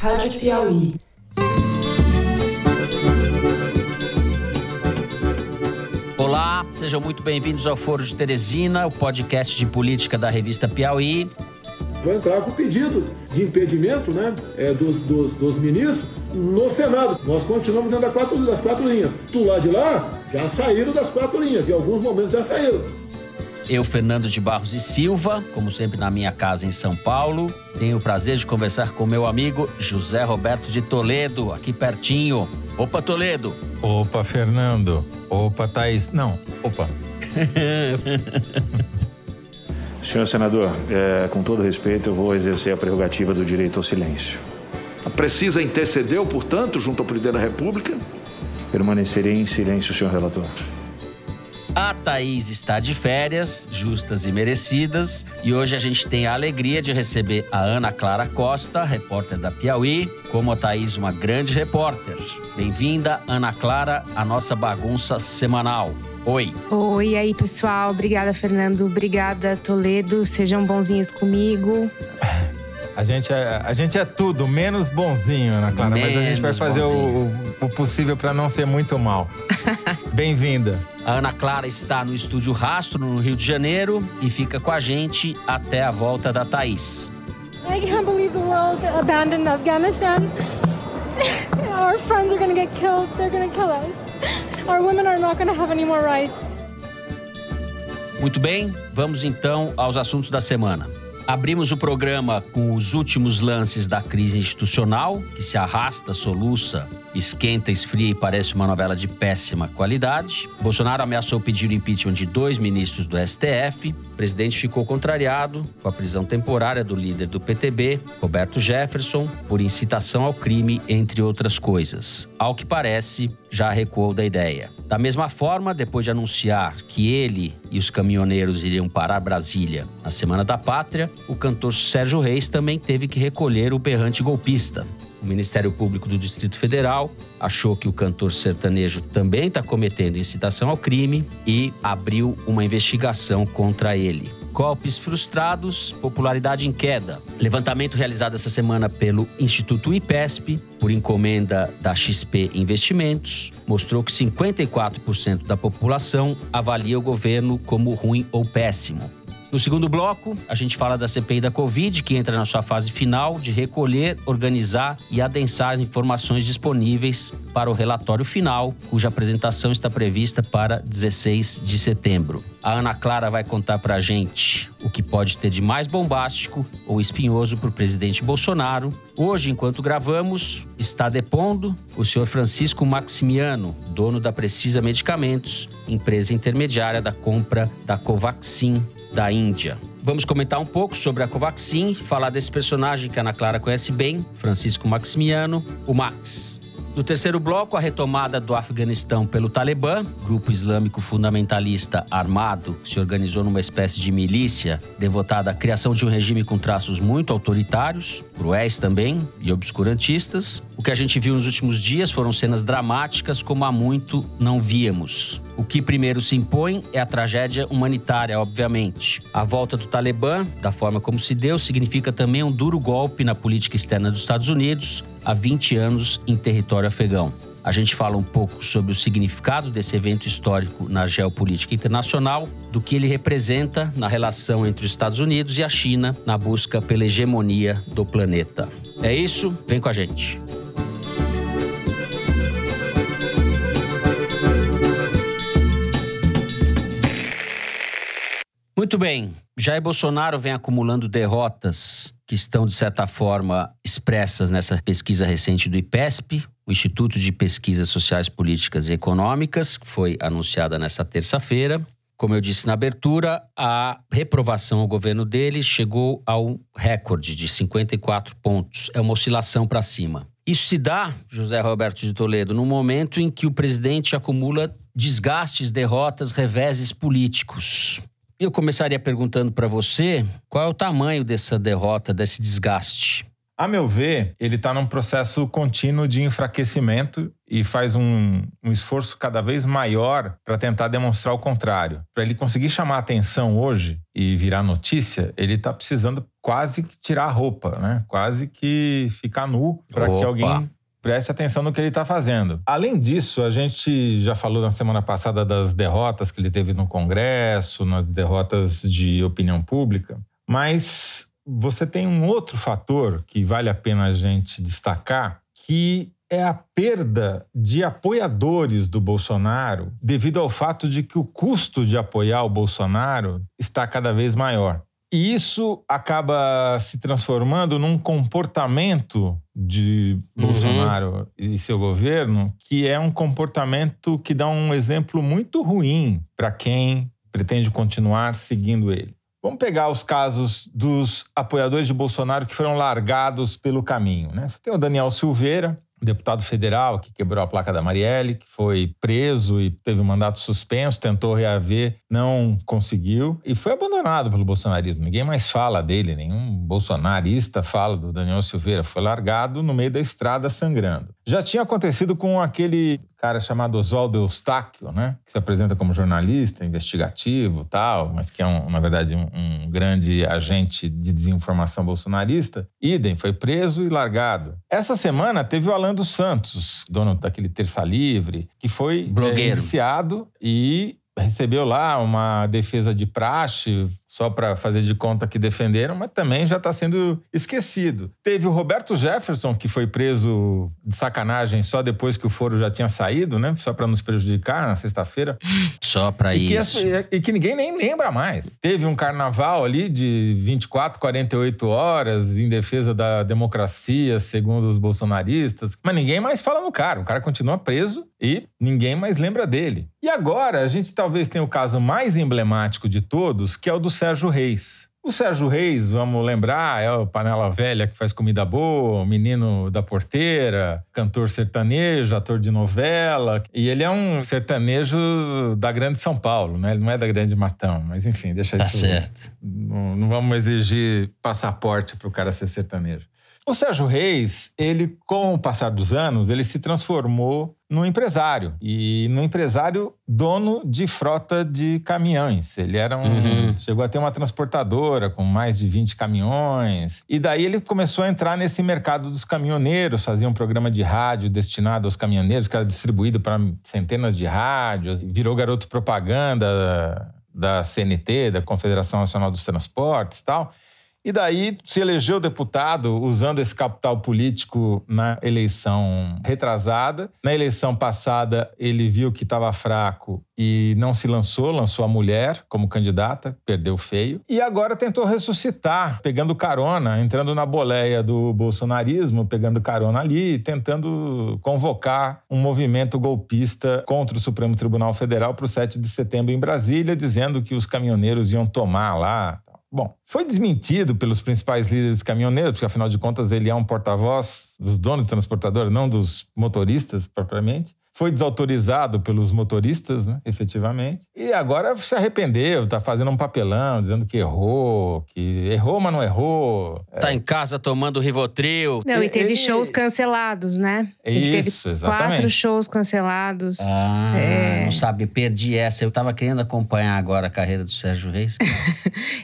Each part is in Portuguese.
Rádio Piauí. Olá, sejam muito bem-vindos ao Foro de Teresina, o podcast de política da revista Piauí. Vai entrar com pedido de impedimento né, é, dos, dos, dos ministros no Senado. Nós continuamos dentro das quatro, das quatro linhas. Do lado de lá, já saíram das quatro linhas, em alguns momentos já saíram. Eu, Fernando de Barros e Silva, como sempre na minha casa em São Paulo, tenho o prazer de conversar com meu amigo José Roberto de Toledo, aqui pertinho. Opa, Toledo! Opa, Fernando! Opa, Thaís! Não, opa! Senhor senador, é, com todo respeito, eu vou exercer a prerrogativa do direito ao silêncio. A Precisa intercedeu, portanto, junto ao presidente da República? Permanecerei em silêncio, senhor relator. A Thaís está de férias, justas e merecidas, e hoje a gente tem a alegria de receber a Ana Clara Costa, repórter da Piauí, como a Thaís, uma grande repórter. Bem-vinda, Ana Clara, à nossa bagunça semanal. Oi. Oi, aí pessoal. Obrigada, Fernando. Obrigada, Toledo. Sejam bonzinhos comigo. A gente é, a gente é tudo, menos bonzinho, Ana Clara. Menos mas a gente vai fazer o, o, possível para não ser muito mal. Bem-vinda. A Ana Clara está no estúdio Rastro, no Rio de Janeiro, e fica com a gente até a volta da Thaís. I can't believe the world abandoned Afghanistan. Our friends are gonna get killed. They're gonna kill us. Our women are not gonna have any more rights. Muito bem, vamos então aos assuntos da semana. Abrimos o programa com os últimos lances da crise institucional, que se arrasta, soluça, esquenta, esfria e parece uma novela de péssima qualidade. Bolsonaro ameaçou pedir o impeachment de dois ministros do STF. O presidente ficou contrariado com a prisão temporária do líder do PTB, Roberto Jefferson, por incitação ao crime, entre outras coisas. Ao que parece, já recuou da ideia. Da mesma forma, depois de anunciar que ele e os caminhoneiros iriam parar Brasília na Semana da Pátria, o cantor Sérgio Reis também teve que recolher o berrante golpista. O Ministério Público do Distrito Federal achou que o cantor sertanejo também está cometendo incitação ao crime e abriu uma investigação contra ele. Golpes frustrados, popularidade em queda. Levantamento realizado essa semana pelo Instituto IPESP, por encomenda da XP Investimentos, mostrou que 54% da população avalia o governo como ruim ou péssimo. No segundo bloco, a gente fala da CPI da Covid, que entra na sua fase final de recolher, organizar e adensar as informações disponíveis para o relatório final, cuja apresentação está prevista para 16 de setembro. A Ana Clara vai contar para a gente o que pode ter de mais bombástico ou espinhoso para o presidente Bolsonaro. Hoje, enquanto gravamos, está depondo o senhor Francisco Maximiano, dono da Precisa Medicamentos, empresa intermediária da compra da Covaxin da Índia. Vamos comentar um pouco sobre a Covaxin, falar desse personagem que a Ana Clara conhece bem, Francisco Maximiano, o Max. No terceiro bloco, a retomada do Afeganistão pelo Talibã, grupo islâmico fundamentalista armado que se organizou numa espécie de milícia devotada à criação de um regime com traços muito autoritários, cruéis também e obscurantistas. O que a gente viu nos últimos dias foram cenas dramáticas como há muito não víamos. O que primeiro se impõe é a tragédia humanitária, obviamente. A volta do Talibã, da forma como se deu, significa também um duro golpe na política externa dos Estados Unidos há 20 anos em território afegão. A gente fala um pouco sobre o significado desse evento histórico na geopolítica internacional, do que ele representa na relação entre os Estados Unidos e a China na busca pela hegemonia do planeta. É isso, vem com a gente. Muito bem, Jair Bolsonaro vem acumulando derrotas que estão, de certa forma, expressas nessa pesquisa recente do IPESP, o Instituto de Pesquisas Sociais, Políticas e Econômicas, que foi anunciada nessa terça-feira. Como eu disse na abertura, a reprovação ao governo dele chegou ao recorde de 54 pontos. É uma oscilação para cima. Isso se dá, José Roberto de Toledo, no momento em que o presidente acumula desgastes, derrotas, reveses políticos. Eu começaria perguntando para você qual é o tamanho dessa derrota, desse desgaste. A meu ver, ele está num processo contínuo de enfraquecimento e faz um, um esforço cada vez maior para tentar demonstrar o contrário. Para ele conseguir chamar a atenção hoje e virar notícia, ele está precisando quase que tirar a roupa, né? Quase que ficar nu para que alguém preste atenção no que ele está fazendo. Além disso, a gente já falou na semana passada das derrotas que ele teve no Congresso, nas derrotas de opinião pública, mas você tem um outro fator que vale a pena a gente destacar, que é a perda de apoiadores do Bolsonaro devido ao fato de que o custo de apoiar o Bolsonaro está cada vez maior. E isso acaba se transformando num comportamento de Uhum. Bolsonaro e seu governo, que é um comportamento que dá um exemplo muito ruim para quem pretende continuar seguindo ele. Vamos pegar os casos dos apoiadores de Bolsonaro que foram largados pelo caminho. Né? Você tem o Daniel Silveira, deputado federal que quebrou a placa da Marielle, que foi preso e teve um mandato suspenso, tentou reaver, não conseguiu e foi abandonado pelo bolsonarismo. Ninguém mais fala dele, nenhum bolsonarista fala do Daniel Silveira. Foi largado no meio da estrada sangrando. Já tinha acontecido com aquele cara chamado Oswaldo Eustáquio, né? Que se apresenta como jornalista, investigativo tal, mas que é, um, na verdade, um, um grande agente de desinformação bolsonarista. Idem, foi preso e largado. Essa semana teve o Alan dos Santos, dono daquele Terça Livre, que foi Blogueiro. é, indiciado e recebeu lá uma defesa de praxe só para fazer de conta que defenderam, mas também já está sendo esquecido. Teve o Roberto Jefferson, que foi preso de sacanagem só depois que o foro já tinha saído, né? Só para nos prejudicar na sexta-feira. Só E que, isso. e que ninguém nem lembra mais. Teve um carnaval ali de 24, 48 horas em defesa da democracia, segundo os bolsonaristas, mas ninguém mais fala no cara. O cara continua preso e ninguém mais lembra dele. E agora a gente talvez tenha o caso mais emblemático de todos, que é o do Sérgio Reis. O Sérgio Reis, vamos lembrar, é o panela velha que faz comida boa, o menino da porteira, cantor sertanejo, ator de novela. E ele é um sertanejo da Grande São Paulo, né? Ele não é da Grande Matão, mas enfim, deixa Tá isso. certo. Não, não vamos exigir passaporte para o cara ser sertanejo. O Sérgio Reis, ele, com o passar dos anos, ele se transformou num empresário. E num empresário dono de frota de caminhões. Ele era um. Uhum. Chegou a ter uma transportadora com mais de 20 caminhões. E daí ele começou a entrar nesse mercado dos caminhoneiros, fazia um programa de rádio destinado aos caminhoneiros, que era distribuído para centenas de rádios, virou garoto propaganda da CNT, da Confederação Nacional dos Transportes e tal. E daí se elegeu deputado usando esse capital político na eleição retrasada. Na eleição passada, ele viu que estava fraco e não se lançou, lançou a mulher como candidata, perdeu feio. E agora tentou ressuscitar, pegando carona, entrando na boleia do bolsonarismo, pegando carona ali, tentando convocar um movimento golpista contra o Supremo Tribunal Federal para o 7 de setembro em Brasília, dizendo que os caminhoneiros iam tomar lá Bom, foi desmentido pelos principais líderes caminhoneiros, porque afinal de contas ele é um porta-voz dos donos de transportadora, não dos motoristas propriamente. Foi desautorizado pelos motoristas, né, efetivamente. E agora se arrependeu, está fazendo um papelão, dizendo que errou, que errou, mas não errou. Tá em casa tomando Rivotril. Não, e teve Ele- shows cancelados, né? Ele Isso, teve exatamente. quatro shows cancelados. Ah, É. não sabe, perdi essa. Eu tava querendo acompanhar agora a carreira do Sérgio Reis.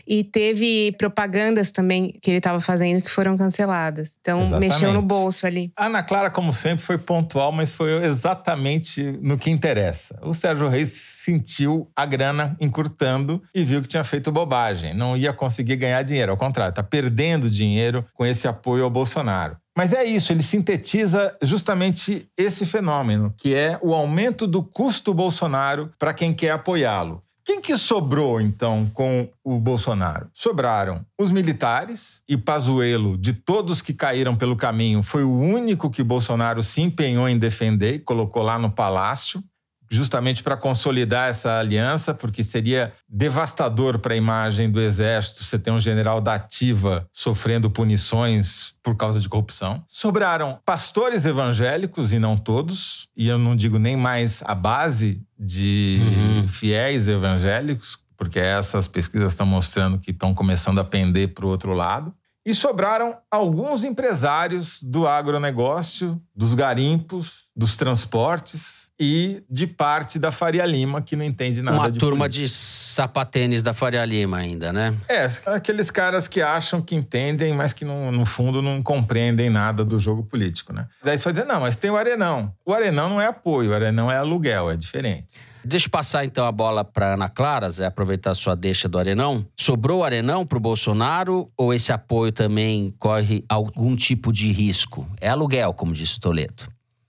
E teve propagandas também que ele estava fazendo que foram canceladas. Então, Exatamente. mexeu no bolso ali. A Ana Clara, como sempre, foi pontual, mas foi exatamente no que interessa. O Sérgio Reis sentiu a grana encurtando e viu que tinha feito bobagem. Não ia conseguir ganhar dinheiro. Ao contrário, está perdendo dinheiro com esse apoio ao Bolsonaro. Mas é isso, ele sintetiza justamente esse fenômeno, que é o aumento do custo Bolsonaro para quem quer apoiá-lo. Quem que sobrou, então, com o Bolsonaro? Sobraram os militares e Pazuello, de todos que caíram pelo caminho, foi o único que Bolsonaro se empenhou em defender e colocou lá no palácio, justamente para consolidar essa aliança, porque seria devastador para a imagem do Exército você ter um general da ativa sofrendo punições por causa de corrupção. Sobraram pastores evangélicos, e não todos, e eu não digo nem mais a base de Uhum. fiéis evangélicos, porque essas pesquisas estão mostrando que estão começando a pender para o outro lado. E sobraram alguns empresários do agronegócio, dos garimpos, dos transportes e de parte da Faria Lima, que não entende nada Uma de turma política. de sapatênis da Faria Lima ainda, né? É, aqueles caras que acham que entendem, mas que no, no fundo não compreendem nada do jogo político, né? Daí você vai dizer, não, mas tem o Arenão. O Arenão não é apoio, o Arenão é aluguel, é diferente. Deixa eu passar então a bola para Ana Clara, Zé, aproveitar a sua deixa do Arenão. Sobrou o Arenão para o Bolsonaro ou esse apoio também corre algum tipo de risco? É aluguel, como disse o Toledo.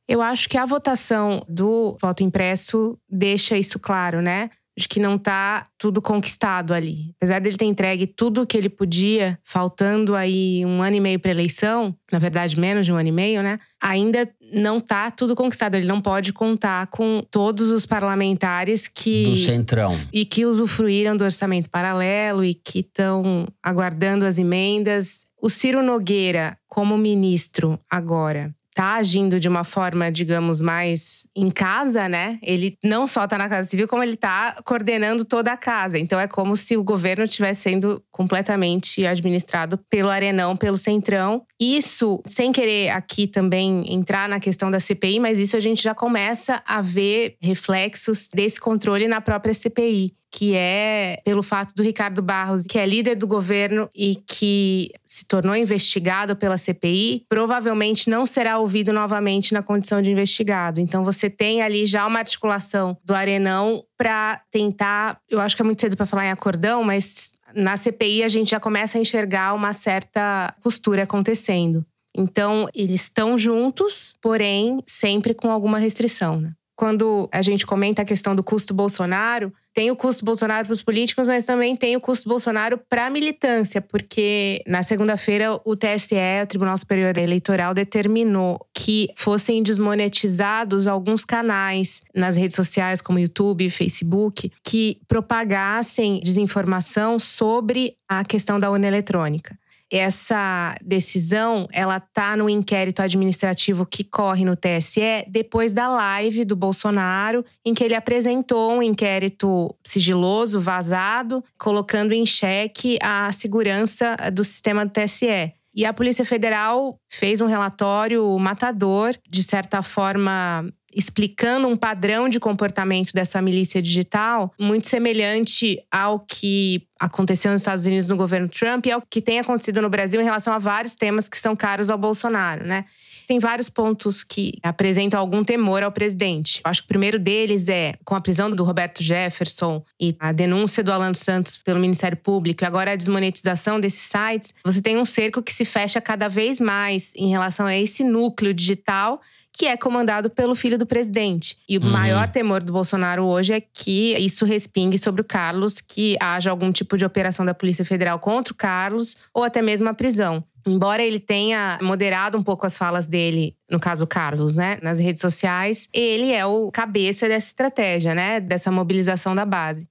Eu acho que a votação do voto impresso deixa isso claro, né? De que não tá tudo conquistado ali. Apesar dele ter entregue tudo o que ele podia, faltando aí um ano e meio para eleição, na verdade menos de um ano e meio, né? Ainda não tá tudo conquistado. Ele não pode contar com todos os parlamentares que Do Centrão. e que usufruíram do orçamento paralelo e que estão aguardando as emendas. O Ciro Nogueira, como ministro agora, tá agindo de uma forma, digamos, mais em casa, né? Ele não só tá na Casa Civil, como ele tá coordenando toda a casa. Então é como se o governo estivesse sendo completamente administrado pelo Arenão, pelo Centrão. Isso, sem querer aqui também entrar na questão da CPI, mas isso a gente já começa a ver reflexos desse controle na própria CPI que é pelo fato do Ricardo Barros, que é líder do governo e que se tornou investigado pela CPI, provavelmente não será ouvido novamente na condição de investigado. Então você tem ali já uma articulação do Arenão para tentar, eu acho que é muito cedo para falar em acordão, mas na CPI a gente já começa a enxergar uma certa postura acontecendo. Então, eles estão juntos, porém sempre com alguma restrição, né? Quando a gente comenta a questão do custo Bolsonaro, tem o custo Bolsonaro para os políticos, mas também tem o custo Bolsonaro para a militância, porque na segunda-feira o TSE, o Tribunal Superior Eleitoral, determinou que fossem desmonetizados alguns canais nas redes sociais, como YouTube, Facebook, que propagassem desinformação sobre a questão da urna eletrônica essa decisão ela tá no inquérito administrativo que corre no TSE depois da live do Bolsonaro em que ele apresentou um inquérito sigiloso vazado colocando em xeque a segurança do sistema do TSE. E a Polícia Federal fez um relatório matador, de certa forma explicando um padrão de comportamento dessa milícia digital muito semelhante ao que aconteceu nos Estados Unidos no governo Trump e ao que tem acontecido no Brasil em relação a vários temas que são caros ao Bolsonaro, né? Tem vários pontos que apresentam algum temor ao presidente. Eu acho que o primeiro deles é com a prisão do Roberto Jefferson e a denúncia do Alan Santos pelo Ministério Público e agora a desmonetização desses sites, você tem um cerco que se fecha cada vez mais em relação a esse núcleo digital que é comandado pelo filho do presidente. E o Uhum. maior temor do Bolsonaro hoje é que isso respingue sobre o Carlos, que haja algum tipo de operação da Polícia Federal contra o Carlos ou até mesmo a prisão. Embora ele tenha moderado um pouco as falas dele, no caso Carlos, né, nas redes sociais, ele é o cabeça dessa estratégia, né, dessa mobilização da base.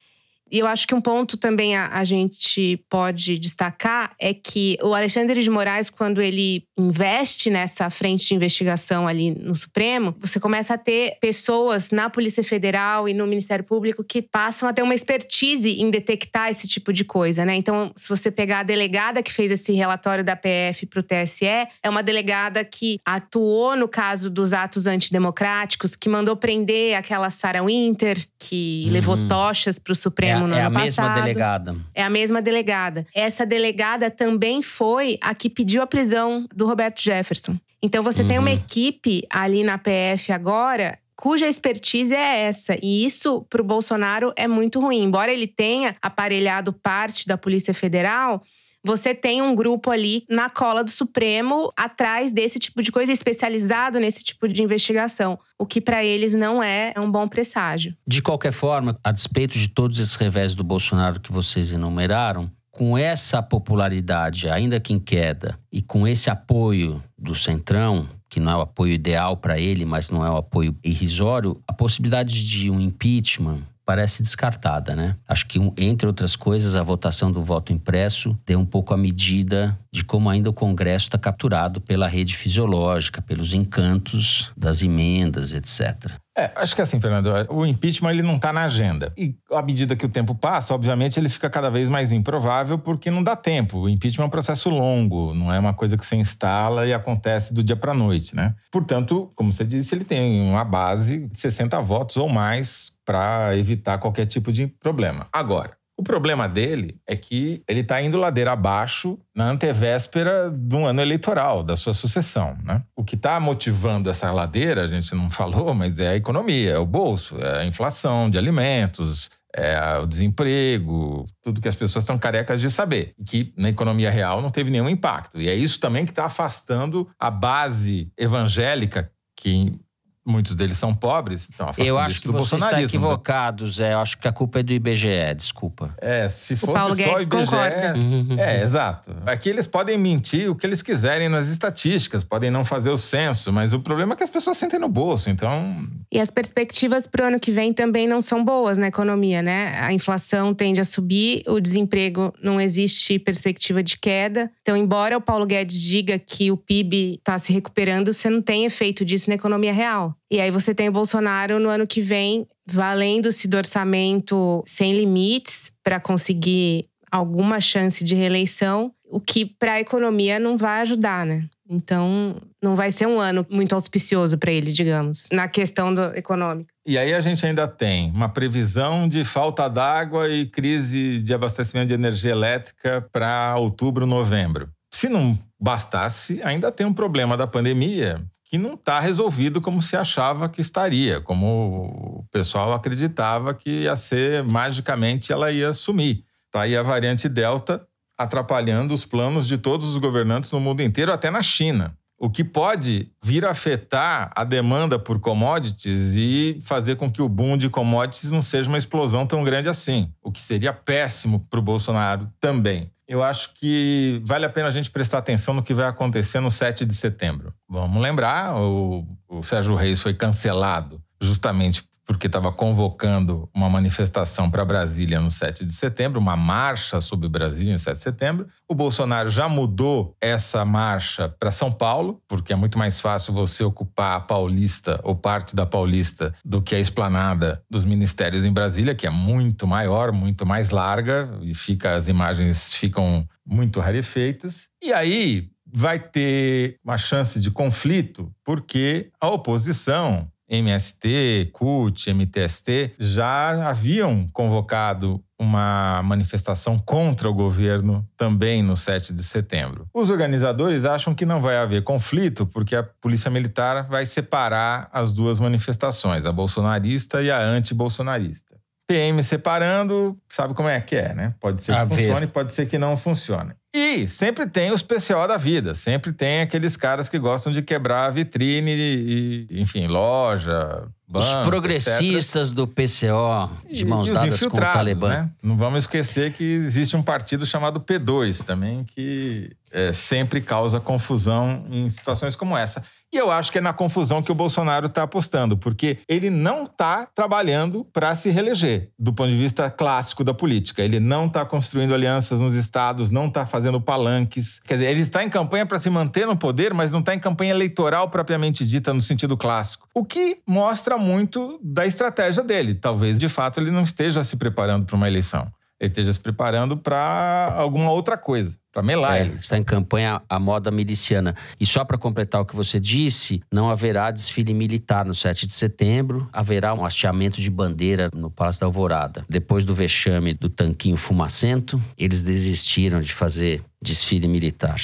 E eu acho que um ponto também a, a gente pode destacar é que o Alexandre de Moraes, quando ele investe nessa frente de investigação ali no Supremo, você começa a ter pessoas na Polícia Federal e no Ministério Público que passam a ter uma expertise em detectar esse tipo de coisa, né? Então, se você pegar a delegada que fez esse relatório da PF para o TSE, é uma delegada que atuou no caso dos atos antidemocráticos, que mandou prender aquela Sarah Winter, que levou tochas para o É, No é a ano mesma passado. delegada. É a mesma delegada. Essa delegada também foi a que pediu a prisão do Roberto Jefferson. Então você tem uma Uhum. equipe ali na PF agora cuja expertise é essa. E isso para o Bolsonaro é muito ruim. Embora ele tenha aparelhado parte da Polícia Federal, você tem um grupo ali na cola do Supremo atrás desse tipo de coisa, especializado nesse tipo de investigação. O que para eles não é um bom presságio. De qualquer forma, a despeito de todos esses revés do Bolsonaro que vocês enumeraram, com essa popularidade ainda que em queda e com esse apoio do Centrão, que não é o apoio ideal para ele, mas não é o apoio irrisório, a possibilidade de um impeachment parece descartada, né? Acho que, entre outras coisas, a votação do voto impresso deu um pouco a medida de como ainda o Congresso está capturado pela rede fisiológica, pelos encantos das emendas, etc. É, acho que assim, Fernando, o impeachment ele não está na agenda. E à medida que o tempo passa, obviamente, ele fica cada vez mais improvável porque não dá tempo. O impeachment é um processo longo, não é uma coisa que você instala e acontece do dia para a noite, né? Portanto, como você disse, ele tem uma base de 60 votos ou mais para evitar qualquer tipo de problema. Agora, o problema dele é que ele está indo ladeira abaixo na antevéspera de um ano eleitoral, da sua sucessão. Né? O que está motivando essa ladeira, a gente não falou, mas é a economia, é o bolso, é a inflação de alimentos, é o desemprego, tudo que as pessoas estão carecas de saber. Que na economia real não teve nenhum impacto. E é isso também que está afastando a base evangélica que muitos deles são pobres, então Eu acho que você está né? equivocado, Zé. Eu acho que a culpa é do IBGE, desculpa. É, se fosse só o IBGE... Concorda. É, exato. Aqui eles podem mentir o que eles quiserem nas estatísticas, podem não fazer o censo, mas o problema é que as pessoas sentem no bolso, então... E as perspectivas para o ano que vem também não são boas na economia, né? A inflação tende a subir, o desemprego não existe perspectiva de queda. Então, embora o Paulo Guedes diga que o PIB está se recuperando, você não tem efeito disso na economia real. E aí você tem o Bolsonaro no ano que vem valendo-se do orçamento sem limites para conseguir alguma chance de reeleição, o que para a economia não vai ajudar, né? Então, não vai ser um ano muito auspicioso para ele, digamos, na questão do econômica. E aí a gente ainda tem uma previsão de falta d'água e crise de abastecimento de energia elétrica para outubro, novembro. Se não bastasse, ainda tem um problema da pandemia que não está resolvido como se achava que estaria, como o pessoal acreditava que ia ser magicamente ela ia sumir. Está aí a variante Delta atrapalhando os planos de todos os governantes no mundo inteiro, até na China. O que pode vir a afetar a demanda por commodities e fazer com que o boom de commodities não seja uma explosão tão grande assim, o que seria péssimo para o Bolsonaro também eu acho que vale a pena a gente prestar atenção no que vai acontecer no 7 de setembro. Vamos lembrar, o, o Sérgio Reis foi cancelado justamente porque estava convocando uma manifestação para Brasília no 7 de setembro, uma marcha sobre Brasília no 7 de setembro. O Bolsonaro já mudou essa marcha para São Paulo, porque é muito mais fácil você ocupar a Paulista ou parte da Paulista do que a esplanada dos ministérios em Brasília, que é muito maior, muito mais larga e fica as imagens ficam muito rarefeitas. E aí vai ter uma chance de conflito, porque a oposição MST, CUT, MTST já haviam convocado uma manifestação contra o governo também no 7 de setembro. Os organizadores acham que não vai haver conflito porque a Polícia Militar vai separar as duas manifestações, a bolsonarista e a anti-bolsonarista. PM separando, sabe como é que é, né? Pode ser que funcione, pode ser que não funcione. E sempre tem os PCO da vida, sempre tem aqueles caras que gostam de quebrar a vitrine e, enfim, loja, banco, Os progressistas etc. do PCO de mãos e, dadas com o Talibã. Né? Não vamos esquecer que existe um partido chamado P2 também, que é, sempre causa confusão em situações como essa. E eu acho que é na confusão que o Bolsonaro está apostando, porque ele não está trabalhando para se reeleger, do ponto de vista clássico da política. Ele não está construindo alianças nos estados, não está fazendo palanques. Quer dizer, ele está em campanha para se manter no poder, mas não está em campanha eleitoral propriamente dita no sentido clássico. O que mostra muito da estratégia dele. Talvez, de fato, ele não esteja se preparando para uma eleição ele esteja se preparando para alguma outra coisa, para melar é, Está em campanha a moda miliciana. E só para completar o que você disse, não haverá desfile militar no 7 de setembro, haverá um hasteamento de bandeira no Palácio da Alvorada. Depois do vexame do tanquinho fumacento, eles desistiram de fazer desfile militar.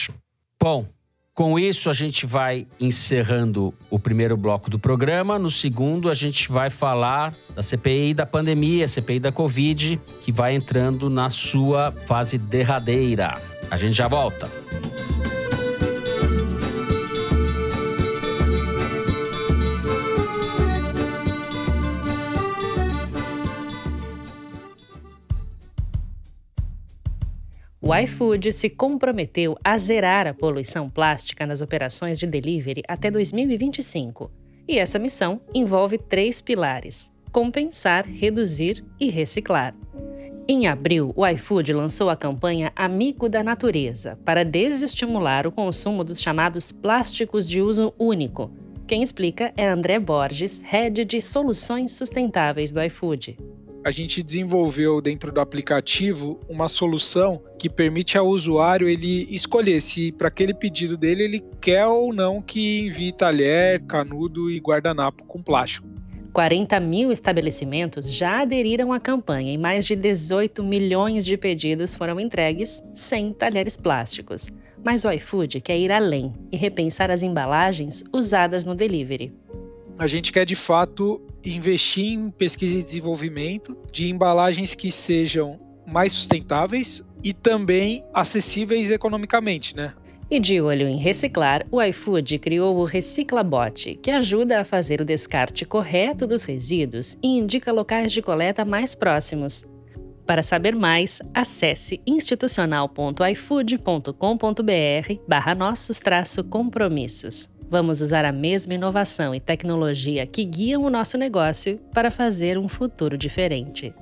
Bom, com isso, a gente vai encerrando o primeiro bloco do programa. No segundo, a gente vai falar da CPI da pandemia, CPI da Covid, que vai entrando na sua fase derradeira. A gente já volta. O iFood se comprometeu a zerar a poluição plástica nas operações de delivery até 2025. E essa missão envolve três pilares: compensar, reduzir e reciclar. Em abril, o iFood lançou a campanha Amigo da Natureza para desestimular o consumo dos chamados plásticos de uso único. Quem explica é André Borges, head de soluções sustentáveis do iFood. A gente desenvolveu dentro do aplicativo uma solução que permite ao usuário ele escolher se para aquele pedido dele ele quer ou não que envie talher, canudo e guardanapo com plástico. 40 mil estabelecimentos já aderiram à campanha e mais de 18 milhões de pedidos foram entregues sem talheres plásticos. Mas o iFood quer ir além e repensar as embalagens usadas no delivery. A gente quer de fato investir em pesquisa e desenvolvimento de embalagens que sejam mais sustentáveis e também acessíveis economicamente, né? E de olho em reciclar, o iFood criou o Reciclabot, que ajuda a fazer o descarte correto dos resíduos e indica locais de coleta mais próximos. Para saber mais, acesse institucional.ifood.com.br barra nossos compromissos. Vamos usar a mesma inovação e tecnologia que guiam o nosso negócio para fazer um futuro diferente.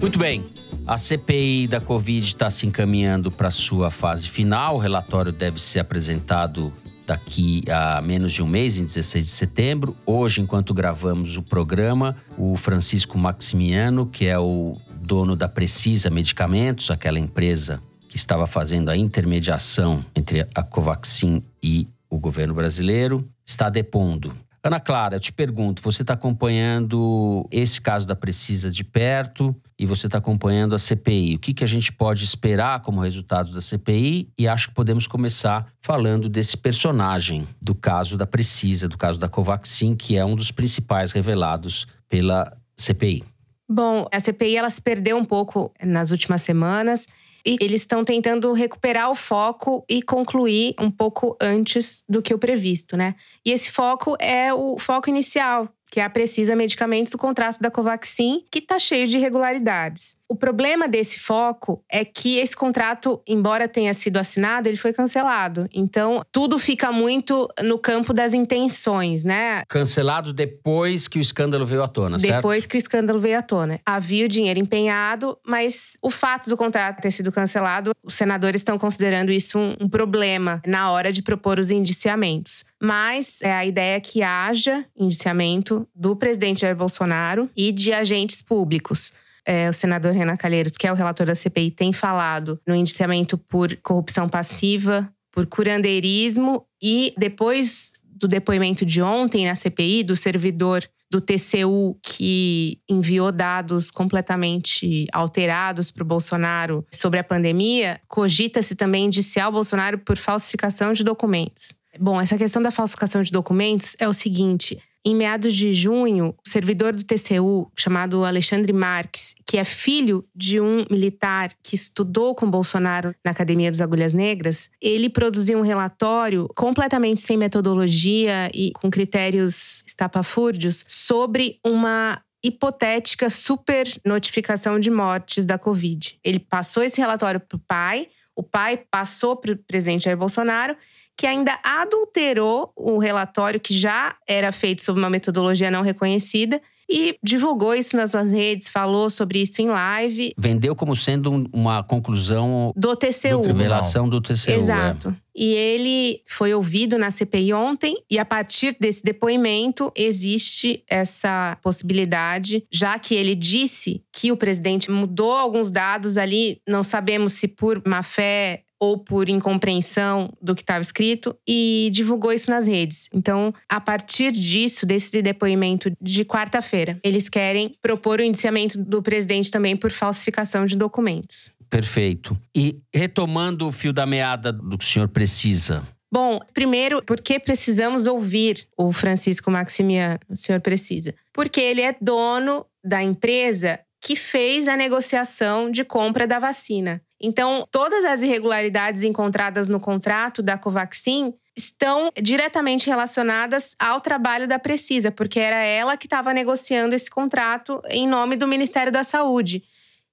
Muito bem. A CPI da Covid está se encaminhando para sua fase final. O relatório deve ser apresentado daqui a menos de um mês, em 16 de setembro. Hoje, enquanto gravamos o programa, o Francisco Maximiano, que é o dono da Precisa Medicamentos, aquela empresa que estava fazendo a intermediação entre a Covaxin e o governo brasileiro, está depondo. Ana Clara, eu te pergunto, você está acompanhando esse caso da Precisa de perto e você está acompanhando a CPI. O que, que a gente pode esperar como resultados da CPI? E acho que podemos começar falando desse personagem do caso da Precisa, do caso da Covaxin, que é um dos principais revelados pela CPI. Bom, a CPI ela se perdeu um pouco nas últimas semanas e eles estão tentando recuperar o foco e concluir um pouco antes do que o previsto, né? E esse foco é o foco inicial, que é a Precisa Medicamentos do contrato da Covaxin, que está cheio de irregularidades. O problema desse foco é que esse contrato, embora tenha sido assinado, ele foi cancelado. Então, tudo fica muito no campo das intenções, né? Cancelado depois que o escândalo veio à tona, certo? Depois que o escândalo veio à tona. Havia o dinheiro empenhado, mas o fato do contrato ter sido cancelado, os senadores estão considerando isso um, um problema na hora de propor os indiciamentos. Mas é a ideia que haja indiciamento do presidente Jair Bolsonaro e de agentes públicos é, o senador Renan Calheiros, que é o relator da CPI, tem falado no indiciamento por corrupção passiva, por curandeirismo e depois do depoimento de ontem na CPI do servidor do TCU que enviou dados completamente alterados para o Bolsonaro sobre a pandemia, cogita-se também indiciar o Bolsonaro por falsificação de documentos. Bom, essa questão da falsificação de documentos é o seguinte: em meados de junho, o servidor do TCU, chamado Alexandre Marques, que é filho de um militar que estudou com Bolsonaro na Academia dos Agulhas Negras, ele produziu um relatório completamente sem metodologia e com critérios estapafúrdios sobre uma hipotética super notificação de mortes da Covid. Ele passou esse relatório para o pai, o pai passou para o presidente Jair Bolsonaro que ainda adulterou o relatório que já era feito sob uma metodologia não reconhecida e divulgou isso nas suas redes, falou sobre isso em live. Vendeu como sendo uma conclusão do TCU. Do revelação do TCU. É. Exato. É. E ele foi ouvido na CPI ontem, e a partir desse depoimento existe essa possibilidade, já que ele disse que o presidente mudou alguns dados ali, não sabemos se por má fé ou por incompreensão do que estava escrito e divulgou isso nas redes. Então, a partir disso, desse depoimento de quarta-feira, eles querem propor o indiciamento do presidente também por falsificação de documentos. Perfeito. E retomando o fio da meada do que o senhor precisa, Bom, primeiro, por que precisamos ouvir o Francisco Maximiano? O senhor precisa. Porque ele é dono da empresa que fez a negociação de compra da vacina. Então, todas as irregularidades encontradas no contrato da Covaxin estão diretamente relacionadas ao trabalho da Precisa, porque era ela que estava negociando esse contrato em nome do Ministério da Saúde.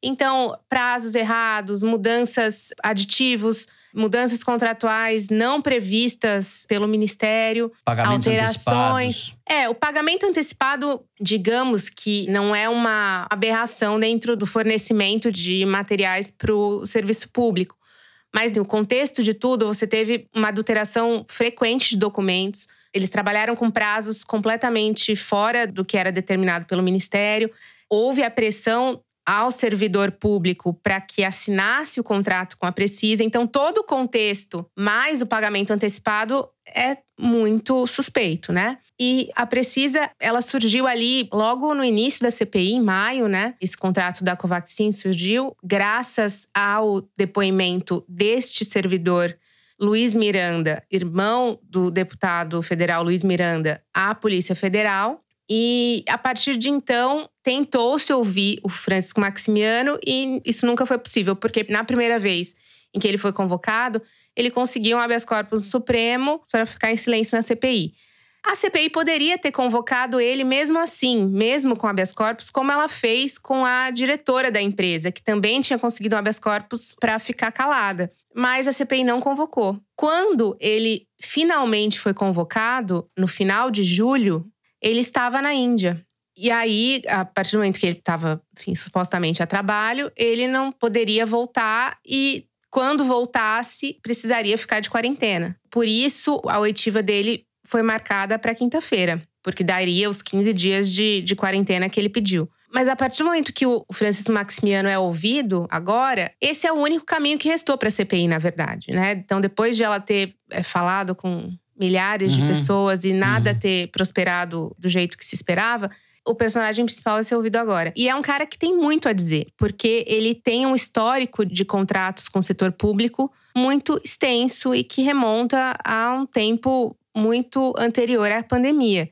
Então, prazos errados, mudanças, aditivos, mudanças contratuais não previstas pelo Ministério, Pagamentos alterações. antecipados. É, o pagamento antecipado, digamos que não é uma aberração dentro do fornecimento de materiais para o serviço público. Mas no contexto de tudo, você teve uma adulteração frequente de documentos. Eles trabalharam com prazos completamente fora do que era determinado pelo Ministério. Houve a pressão ao servidor público para que assinasse o contrato com a Precisa. Então, todo o contexto, mais o pagamento antecipado, é muito suspeito, né? E a Precisa, ela surgiu ali logo no início da CPI, em maio, né? Esse contrato da Covaxin surgiu graças ao depoimento deste servidor Luiz Miranda, irmão do deputado federal Luiz Miranda, à Polícia Federal. E a partir de então, tentou-se ouvir o Francisco Maximiano e isso nunca foi possível, porque na primeira vez em que ele foi convocado, ele conseguiu um habeas corpus do Supremo para ficar em silêncio na CPI. A CPI poderia ter convocado ele mesmo assim, mesmo com habeas corpus, como ela fez com a diretora da empresa, que também tinha conseguido um habeas corpus para ficar calada. Mas a CPI não convocou. Quando ele finalmente foi convocado, no final de julho, ele estava na Índia. E aí, a partir do momento que ele estava, supostamente a trabalho, ele não poderia voltar e quando voltasse, precisaria ficar de quarentena. Por isso, a oitiva dele foi marcada para quinta-feira, porque daria os 15 dias de, de quarentena que ele pediu. Mas a partir do momento que o Francisco Maximiano é ouvido agora, esse é o único caminho que restou para a CPI, na verdade, né? Então, depois de ela ter é, falado com milhares Uhum. de pessoas e nada Uhum. ter prosperado do jeito que se esperava, o personagem principal vai ser ouvido agora. E é um cara que tem muito a dizer, porque ele tem um histórico de contratos com o setor público muito extenso e que remonta a um tempo muito anterior à pandemia.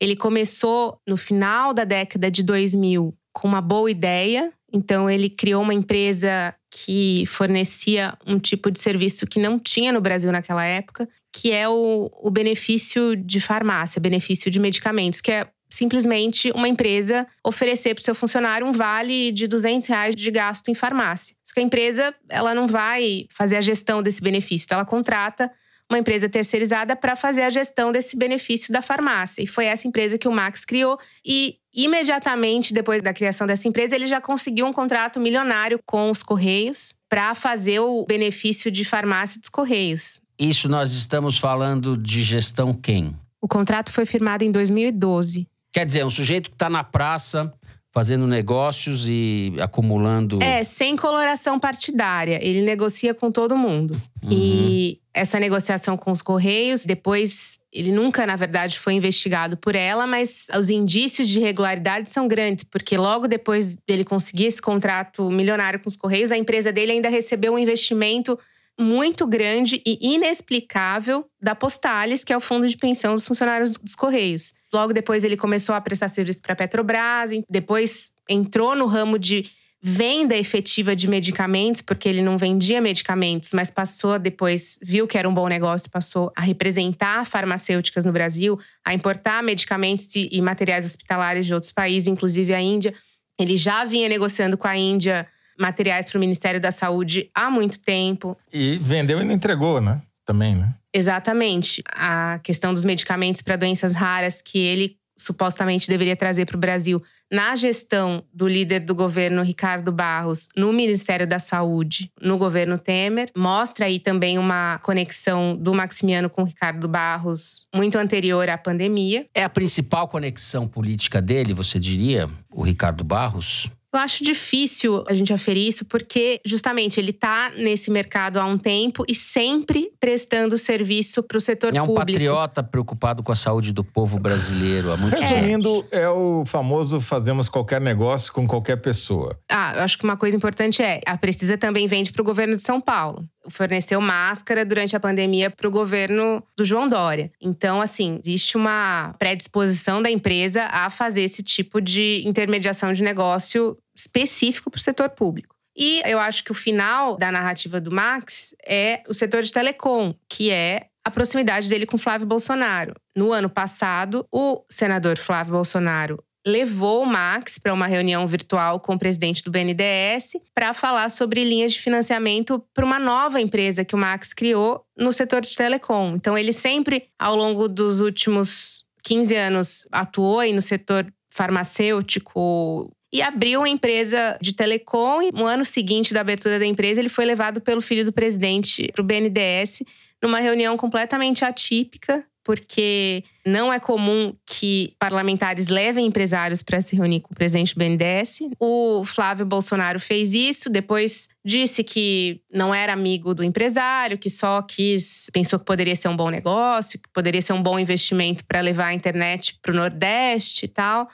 Ele começou no final da década de 2000 com uma boa ideia, então ele criou uma empresa que fornecia um tipo de serviço que não tinha no Brasil naquela época, que é o, o benefício de farmácia, benefício de medicamentos, que é simplesmente uma empresa oferecer para o seu funcionário um vale de 200 reais de gasto em farmácia. Só que a empresa ela não vai fazer a gestão desse benefício, então ela contrata uma empresa terceirizada para fazer a gestão desse benefício da farmácia. E foi essa empresa que o Max criou. E imediatamente depois da criação dessa empresa, ele já conseguiu um contrato milionário com os Correios para fazer o benefício de farmácia dos Correios. Isso nós estamos falando de gestão quem? O contrato foi firmado em 2012. Quer dizer, é um sujeito que está na praça fazendo negócios e acumulando. É, sem coloração partidária. Ele negocia com todo mundo. E essa negociação com os Correios, depois, ele nunca, na verdade, foi investigado por ela, mas os indícios de irregularidade são grandes, porque logo depois dele conseguir esse contrato milionário com os Correios, a empresa dele ainda recebeu um investimento muito grande e inexplicável da Postales, que é o fundo de pensão dos funcionários dos Correios. Logo depois ele começou a prestar serviço para a Petrobras, depois entrou no ramo de venda efetiva de medicamentos, porque ele não vendia medicamentos, mas passou depois, viu que era um bom negócio, passou a representar farmacêuticas no Brasil, a importar medicamentos e materiais hospitalares de outros países, inclusive a Índia. Ele já vinha negociando com a Índia materiais para o Ministério da Saúde há muito tempo. E vendeu e não entregou, né? Também, né? Exatamente. A questão dos medicamentos para doenças raras que ele supostamente deveria trazer para o Brasil na gestão do líder do governo Ricardo Barros no Ministério da Saúde, no governo Temer, mostra aí também uma conexão do Maximiano com o Ricardo Barros muito anterior à pandemia. É a principal conexão política dele, você diria, o Ricardo Barros? Eu acho difícil a gente aferir isso, porque justamente ele está nesse mercado há um tempo e sempre prestando serviço para o setor É um público. patriota preocupado com a saúde do povo brasileiro há muitos anos. Resumindo, é o famoso fazemos qualquer negócio com qualquer pessoa. Ah, eu acho que uma coisa importante é: a Precisa também vende para o governo de São Paulo. Forneceu máscara durante a pandemia para o governo do João Dória. Então, assim, existe uma predisposição da empresa a fazer esse tipo de intermediação de negócio específico para o setor público. E eu acho que o final da narrativa do Max é o setor de telecom, que é a proximidade dele com Flávio Bolsonaro. No ano passado, o senador Flávio Bolsonaro levou o Max para uma reunião virtual com o presidente do BNDES para falar sobre linhas de financiamento para uma nova empresa que o Max criou no setor de telecom. Então, ele sempre, ao longo dos últimos 15 anos, atuou no setor farmacêutico e abriu uma empresa de telecom. E no ano seguinte da abertura da empresa, ele foi levado pelo filho do presidente para o BNDES numa reunião completamente atípica, porque não é comum que parlamentares levem empresários para se reunir com o presidente do BNDES. O Flávio Bolsonaro fez isso, depois disse que não era amigo do empresário, que só quis, pensou que poderia ser um bom negócio, que poderia ser um bom investimento para levar a internet para o Nordeste e tal.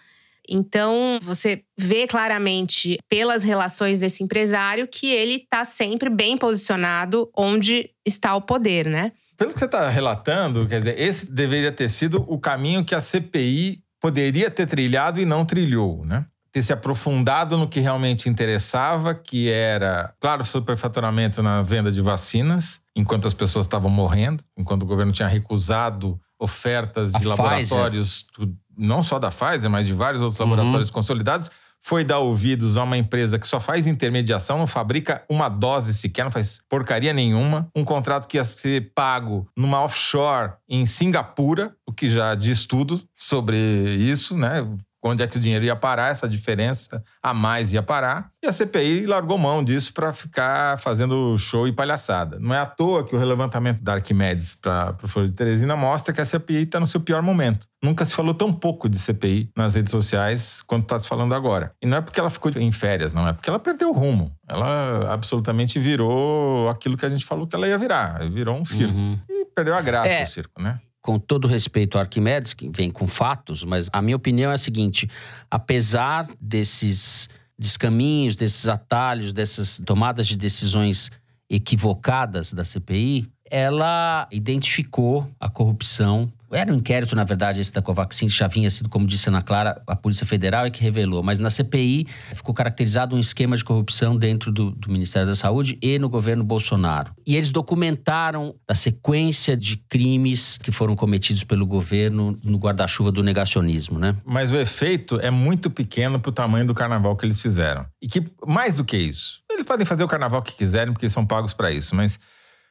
Então, você vê claramente pelas relações desse empresário que ele está sempre bem posicionado onde está o poder, né? Pelo que você está relatando, quer dizer, esse deveria ter sido o caminho que a CPI poderia ter trilhado e não trilhou, né? Ter se aprofundado no que realmente interessava, que era, claro, superfaturamento na venda de vacinas, enquanto as pessoas estavam morrendo, enquanto o governo tinha recusado ofertas de a laboratórios, Pfizer. não só da Pfizer, mas de vários outros uhum. laboratórios consolidados foi dar ouvidos a uma empresa que só faz intermediação, não fabrica uma dose sequer, não faz porcaria nenhuma. Um contrato que ia ser pago numa offshore em Singapura, o que já diz tudo sobre isso, né? Onde é que o dinheiro ia parar, essa diferença a mais ia parar. E a CPI largou mão disso para ficar fazendo show e palhaçada. Não é à toa que o levantamento da Arquimedes para o Foro de Teresina mostra que a CPI está no seu pior momento. Nunca se falou tão pouco de CPI nas redes sociais quanto está se falando agora. E não é porque ela ficou em férias, não. É porque ela perdeu o rumo. Ela absolutamente virou aquilo que a gente falou que ela ia virar. Virou um circo. Uhum. E perdeu a graça é. o circo, né? Com todo respeito ao Arquimedes, que vem com fatos, mas a minha opinião é a seguinte: apesar desses descaminhos, desses atalhos, dessas tomadas de decisões equivocadas da CPI, ela identificou a corrupção era um inquérito, na verdade, esse da Covaxin, já vinha sido, como disse Ana Clara, a Polícia Federal é que revelou. Mas na CPI ficou caracterizado um esquema de corrupção dentro do, do Ministério da Saúde e no governo Bolsonaro. E eles documentaram a sequência de crimes que foram cometidos pelo governo no guarda-chuva do negacionismo, né? Mas o efeito é muito pequeno para o tamanho do carnaval que eles fizeram. E que, mais do que isso, eles podem fazer o carnaval que quiserem, porque são pagos para isso, mas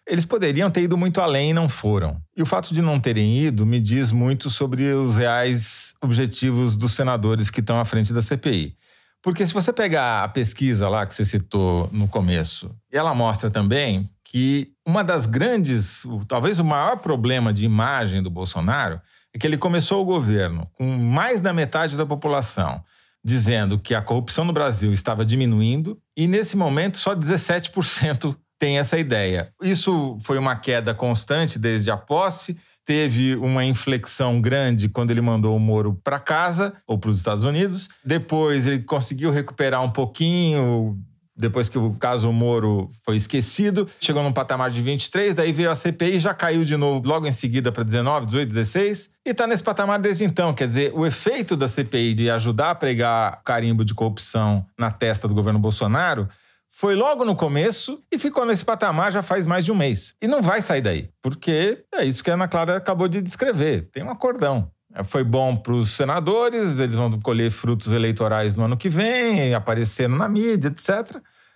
eles poderiam ter ido muito além e não foram. E o fato de não terem ido me diz muito sobre os reais objetivos dos senadores que estão à frente da CPI. Porque se você pegar a pesquisa lá que você citou no começo, ela mostra também que uma das grandes, talvez o maior problema de imagem do Bolsonaro é que ele começou o governo com mais da metade da população dizendo que a corrupção no Brasil estava diminuindo e nesse momento só 17% tem essa ideia. Isso foi uma queda constante desde a posse. Teve uma inflexão grande quando ele mandou o Moro para casa ou para os Estados Unidos. Depois ele conseguiu recuperar um pouquinho, depois que o caso Moro foi esquecido, chegou num patamar de 23, daí veio a CPI, já caiu de novo logo em seguida para 19, 18, 16, e está nesse patamar desde então. Quer dizer, o efeito da CPI de ajudar a pregar carimbo de corrupção na testa do governo Bolsonaro foi logo no começo e ficou nesse patamar já faz mais de um mês. E não vai sair daí, porque é isso que a Ana Clara acabou de descrever. Tem um acordão. É, foi bom para os senadores, eles vão colher frutos eleitorais no ano que vem, aparecendo na mídia, etc.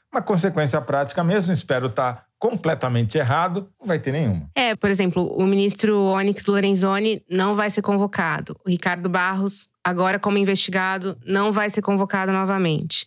Uma consequência prática mesmo, espero estar tá completamente errado, não vai ter nenhuma. É, por exemplo, o ministro Onyx Lorenzoni não vai ser convocado. O Ricardo Barros, agora como investigado, não vai ser convocado novamente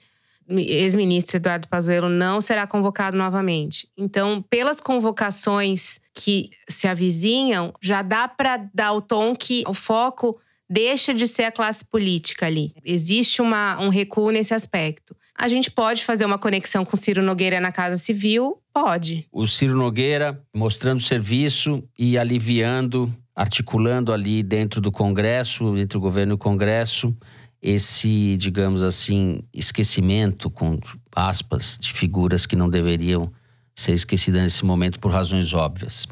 ex-ministro Eduardo Pazuello não será convocado novamente. Então, pelas convocações que se avizinham, já dá para dar o tom que o foco deixa de ser a classe política ali. Existe uma, um recuo nesse aspecto. A gente pode fazer uma conexão com Ciro Nogueira na Casa Civil? Pode. O Ciro Nogueira mostrando serviço e aliviando, articulando ali dentro do Congresso, entre o governo e o Congresso, esse, digamos assim, esquecimento, com aspas, de figuras que não deveriam ser esquecidas nesse momento por razões óbvias.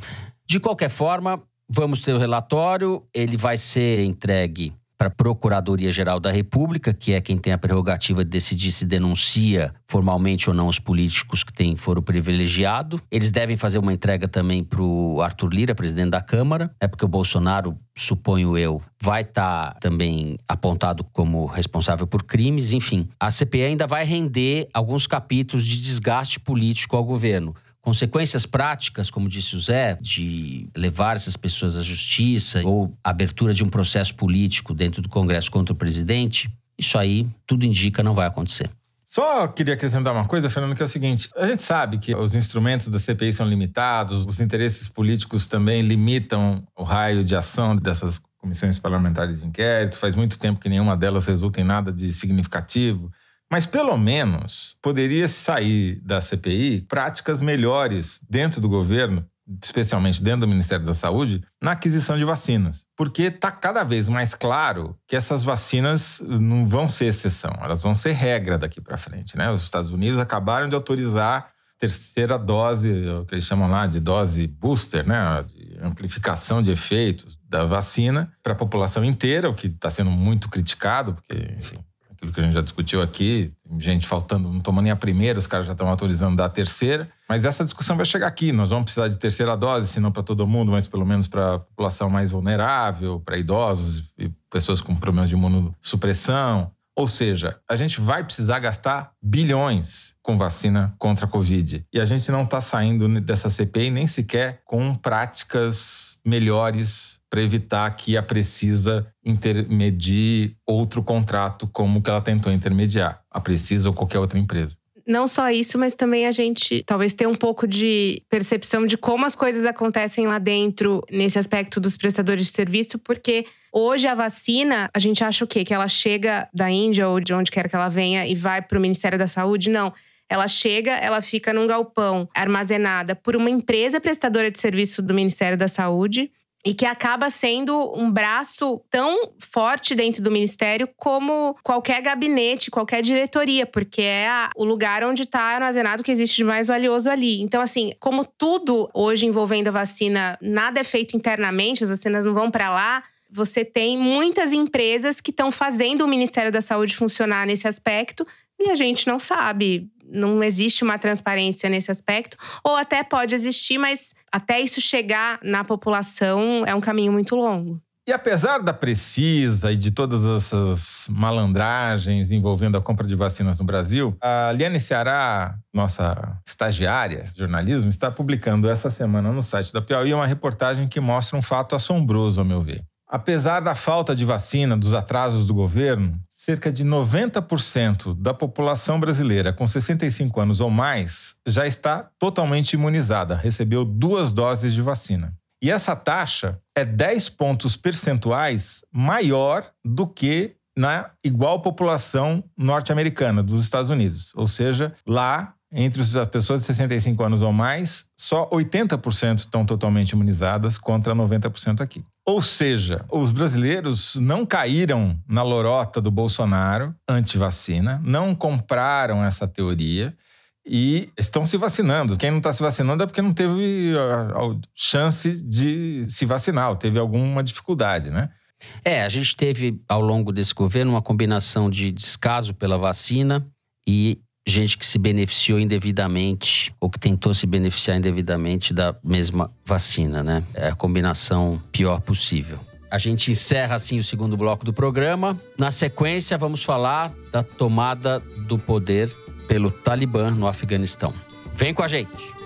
De qualquer forma, vamos ter o relatório, ele vai ser entregue para a Procuradoria-Geral da República, que é quem tem a prerrogativa de decidir se denuncia formalmente ou não os políticos que têm foro privilegiado. Eles devem fazer uma entrega também para o Arthur Lira, presidente da Câmara, é porque o Bolsonaro, suponho eu, vai estar tá também apontado como responsável por crimes. Enfim, a CPI ainda vai render alguns capítulos de desgaste político ao governo. Consequências práticas, como disse o Zé, de levar essas pessoas à justiça ou abertura de um processo político dentro do Congresso contra o presidente, isso aí tudo indica não vai acontecer. Só queria acrescentar uma coisa, Fernando, que é o seguinte: a gente sabe que os instrumentos da CPI são limitados, os interesses políticos também limitam o raio de ação dessas comissões parlamentares de inquérito. Faz muito tempo que nenhuma delas resulta em nada de significativo. Mas pelo menos poderia sair da CPI práticas melhores dentro do governo, especialmente dentro do Ministério da Saúde, na aquisição de vacinas. Porque está cada vez mais claro que essas vacinas não vão ser exceção, elas vão ser regra daqui para frente. Né? Os Estados Unidos acabaram de autorizar terceira dose, o que eles chamam lá de dose booster, né? De amplificação de efeitos da vacina para a população inteira, o que está sendo muito criticado, porque, enfim, aquilo que a gente já discutiu aqui, gente faltando, não tomando nem a primeira, os caras já estão autorizando a terceira. Mas essa discussão vai chegar aqui. Nós vamos precisar de terceira dose, se não para todo mundo, mas pelo menos para a população mais vulnerável, para idosos e pessoas com problemas de imunossupressão. Ou seja, a gente vai precisar gastar bilhões com vacina contra a Covid. E a gente não está saindo dessa CPI nem sequer com práticas melhores para evitar que a Precisa intermedie outro contrato como que ela tentou intermediar, a Precisa ou qualquer outra empresa. Não só isso, mas também a gente talvez ter um pouco de percepção de como as coisas acontecem lá dentro, nesse aspecto dos prestadores de serviço, porque hoje a vacina, a gente acha o quê? Que ela chega da Índia ou de onde quer que ela venha e vai para o Ministério da Saúde? Não. Ela chega, ela fica num galpão armazenada por uma empresa prestadora de serviço do Ministério da Saúde e que acaba sendo um braço tão forte dentro do ministério como qualquer gabinete, qualquer diretoria, porque é a, o lugar onde está armazenado o que existe de mais valioso ali. Então, assim, como tudo hoje envolvendo a vacina, nada é feito internamente, as vacinas não vão para lá. Você tem muitas empresas que estão fazendo o Ministério da Saúde funcionar nesse aspecto e a gente não sabe não existe uma transparência nesse aspecto, ou até pode existir, mas até isso chegar na população é um caminho muito longo. E apesar da precisa e de todas essas malandragens envolvendo a compra de vacinas no Brasil, a Liane Ceará, nossa estagiária de jornalismo, está publicando essa semana no site da Piauí uma reportagem que mostra um fato assombroso, ao meu ver. Apesar da falta de vacina, dos atrasos do governo, cerca de 90% da população brasileira com 65 anos ou mais já está totalmente imunizada, recebeu duas doses de vacina. E essa taxa é 10 pontos percentuais maior do que na igual população norte-americana dos Estados Unidos. Ou seja, lá entre as pessoas de 65 anos ou mais, só 80% estão totalmente imunizadas contra 90% aqui. Ou seja, os brasileiros não caíram na lorota do Bolsonaro anti-vacina, não compraram essa teoria e estão se vacinando. Quem não está se vacinando é porque não teve a, chance de se vacinar, ou teve alguma dificuldade, né? É, a gente teve ao longo desse governo uma combinação de descaso pela vacina e gente que se beneficiou indevidamente ou que tentou se beneficiar indevidamente da mesma vacina, né? É a combinação pior possível. A gente encerra assim o segundo bloco do programa. Na sequência, vamos falar da tomada do poder pelo Talibã no Afeganistão. Vem com a gente.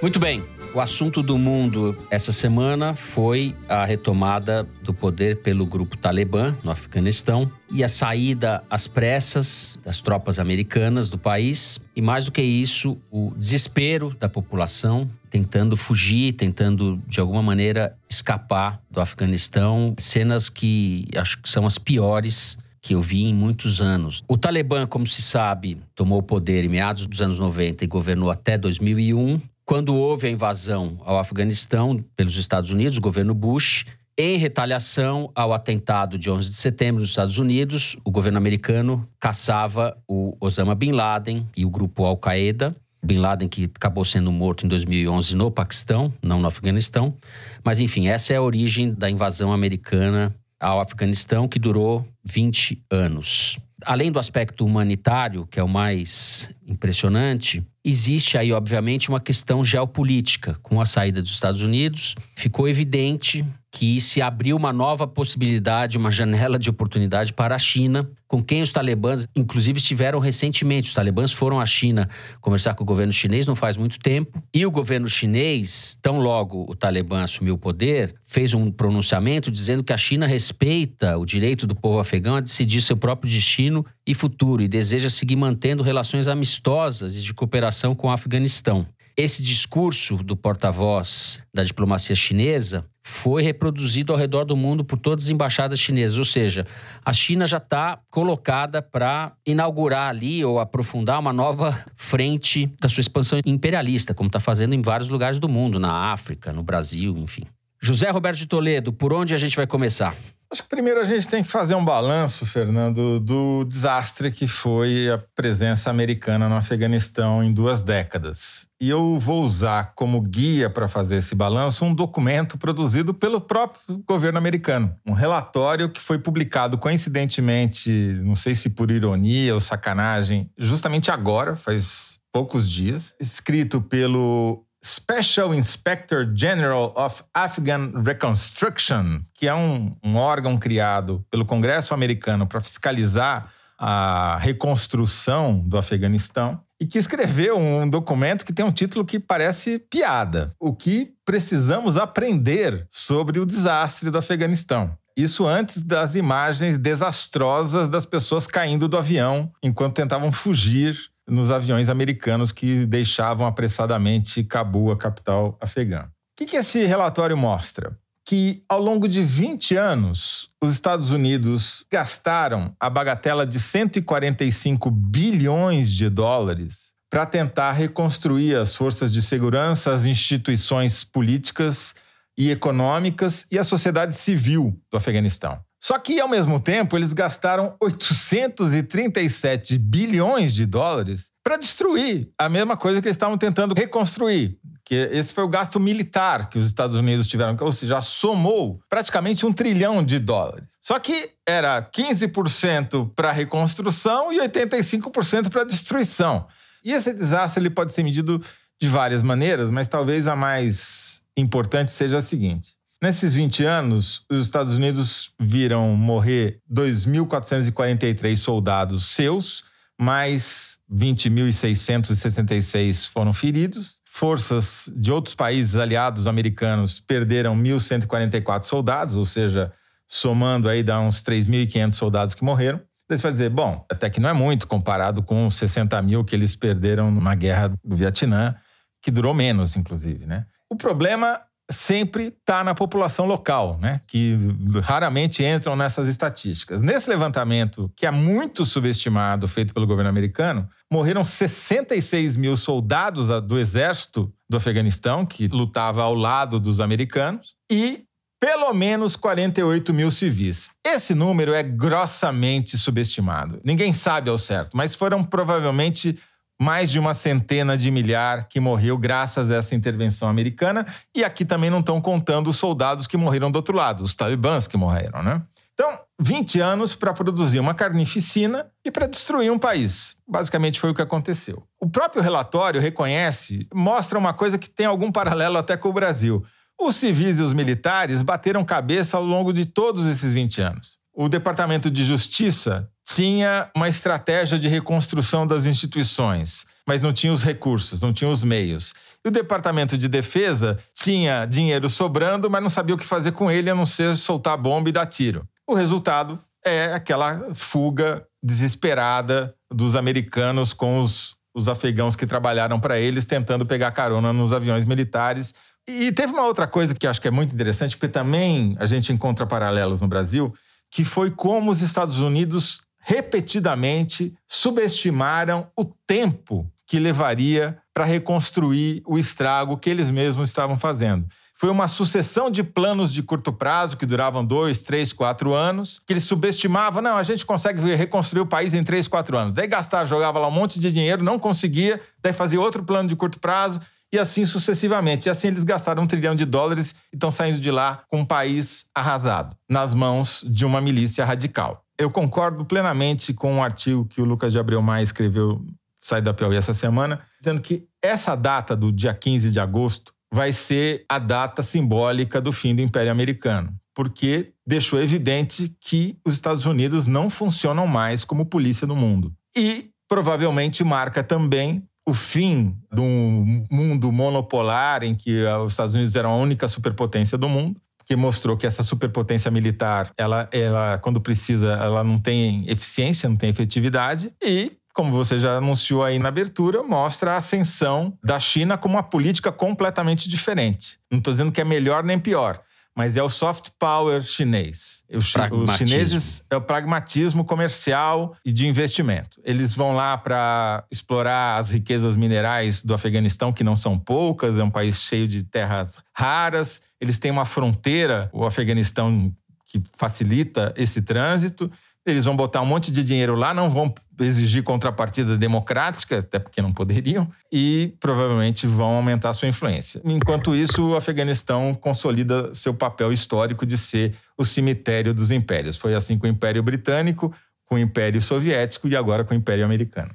Muito bem. O assunto do mundo essa semana foi a retomada do poder pelo grupo Talibã no Afeganistão e a saída às pressas das tropas americanas do país. E mais do que isso, o desespero da população tentando fugir, tentando de alguma maneira escapar do Afeganistão. Cenas que acho que são as piores que eu vi em muitos anos. O Talibã, como se sabe, tomou o poder em meados dos anos 90 e governou até 2001. Quando houve a invasão ao Afeganistão pelos Estados Unidos, o governo Bush, Em retaliação ao atentado de 11 de setembro nos Estados Unidos, o governo americano caçava o Osama Bin Laden e o grupo Al-Qaeda. Bin Laden que acabou sendo morto em 2011 no Paquistão, não no Afeganistão. Mas enfim, essa é a origem da invasão americana ao Afeganistão, que durou 20 anos. Além do aspecto humanitário, que é o mais impressionante, existe aí, obviamente, uma questão geopolítica. Com a saída dos Estados Unidos, ficou evidente que se abriu uma nova possibilidade, uma janela de oportunidade para a China, com quem os talibãs, inclusive, estiveram recentemente. Os talibãs foram à China conversar com o governo chinês não faz muito tempo. E o governo chinês, tão logo o Talibã assumiu o poder, fez um pronunciamento dizendo que a China respeita o direito do povo afegão a decidir seu próprio destino e futuro e deseja seguir mantendo relações amistosas e de cooperação com o Afeganistão. Esse discurso do porta-voz da diplomacia chinesa foi reproduzido ao redor do mundo por todas as embaixadas chinesas. Ou seja, a China já está colocada para inaugurar ali ou aprofundar uma nova frente da sua expansão imperialista, como está fazendo em vários lugares do mundo, na África, no Brasil, enfim. José Roberto de Toledo, por onde a gente vai começar? Acho que primeiro a gente tem que fazer um balanço, Fernando, do desastre que foi a presença americana no Afeganistão em duas décadas. E eu vou usar como guia para fazer esse balanço um documento produzido pelo próprio governo americano. Um relatório que foi publicado coincidentemente, não sei se por ironia ou sacanagem, justamente agora, faz poucos dias, escrito pelo Special Inspector General of Afghan Reconstruction, que é um, um órgão criado pelo Congresso americano para fiscalizar a reconstrução do Afeganistão e que escreveu um documento que tem um título que parece piada: O que precisamos aprender sobre o desastre do Afeganistão. Isso antes das imagens desastrosas das pessoas caindo do avião enquanto tentavam fugir nos aviões americanos que deixavam apressadamente Cabul, a capital afegã. O que, que esse relatório mostra? Que ao longo de 20 anos, os Estados Unidos gastaram a bagatela de 145 bilhões de dólares para tentar reconstruir as forças de segurança, as instituições políticas e econômicas e a sociedade civil do Afeganistão. Só que, ao mesmo tempo, eles gastaram 837 bilhões de dólares para destruir a mesma coisa que eles estavam tentando reconstruir. Que esse foi o gasto militar que os Estados Unidos tiveram, ou seja, somou praticamente um trilhão de dólares. Só que era 15% para reconstrução e 85% para destruição. E esse desastre ele pode ser medido de várias maneiras, mas talvez a mais importante seja a seguinte: Nesses 20 anos, os Estados Unidos viram morrer 2.443 soldados seus, mais 20.666 foram feridos. Forças de outros países aliados americanos perderam 1.144 soldados, ou seja, somando aí dá uns 3.500 soldados que morreram. Você vai dizer, bom, até que não é muito comparado com os 60 mil que eles perderam na guerra do Vietnã, que durou menos, inclusive, né? O problema sempre está na população local, né? que raramente entram nessas estatísticas. Nesse levantamento, que é muito subestimado, feito pelo governo americano, morreram 66 mil soldados do exército do Afeganistão, que lutava ao lado dos americanos, e pelo menos 48 mil civis. Esse número é grossamente subestimado. Ninguém sabe ao certo, mas foram provavelmente mais de uma centena de milhar que morreu graças a essa intervenção americana. E aqui também não estão contando os soldados que morreram do outro lado, os talibãs que morreram, né? Então, 20 anos para produzir uma carnificina e para destruir um país. Basicamente foi o que aconteceu. O próprio relatório reconhece, mostra uma coisa que tem algum paralelo até com o Brasil. Os civis e os militares bateram cabeça ao longo de todos esses 20 anos. O Departamento de Justiça tinha uma estratégia de reconstrução das instituições, mas não tinha os recursos, não tinha os meios. E o Departamento de Defesa tinha dinheiro sobrando, mas não sabia o que fazer com ele a não ser soltar bomba e dar tiro. O resultado é aquela fuga desesperada dos americanos com os, os afegãos que trabalharam para eles, tentando pegar carona nos aviões militares. E teve uma outra coisa que acho que é muito interessante, porque também a gente encontra paralelos no Brasil, que foi como os Estados Unidos repetidamente subestimaram o tempo que levaria para reconstruir o estrago que eles mesmos estavam fazendo. foi uma sucessão de planos de curto prazo que duravam dois, três, quatro anos, que eles subestimavam, não, a gente consegue reconstruir o país em três, quatro anos. Daí gastar, jogava lá um monte de dinheiro, não conseguia, daí fazia outro plano de curto prazo e assim sucessivamente. E assim eles gastaram um trilhão de dólares e estão saindo de lá com um país arrasado, nas mãos de uma milícia radical. Eu concordo plenamente com um artigo que o Lucas de Abreu Maia escreveu, sai da Piauí essa semana, dizendo que essa data do dia 15 de agosto vai ser a data simbólica do fim do Império Americano, porque deixou evidente que os Estados Unidos não funcionam mais como polícia no mundo. E provavelmente marca também o fim de um mundo monopolar em que os Estados Unidos eram a única superpotência do mundo, que mostrou que essa superpotência militar, ela, ela quando precisa, ela não tem eficiência, não tem efetividade e como você já anunciou aí na abertura, mostra a ascensão da China como uma política completamente diferente. Não estou dizendo que é melhor nem pior, mas é o soft power chinês. Os, os chineses é o pragmatismo comercial e de investimento. Eles vão lá para explorar as riquezas minerais do Afeganistão, que não são poucas, é um país cheio de terras raras. Eles têm uma fronteira, o Afeganistão, que facilita esse trânsito. Eles vão botar um monte de dinheiro lá, não vão exigir contrapartida democrática, até porque não poderiam, e provavelmente vão aumentar sua influência. Enquanto isso, o Afeganistão consolida seu papel histórico de ser o cemitério dos impérios. Foi assim com o Império Britânico, com o Império Soviético e agora com o Império Americano.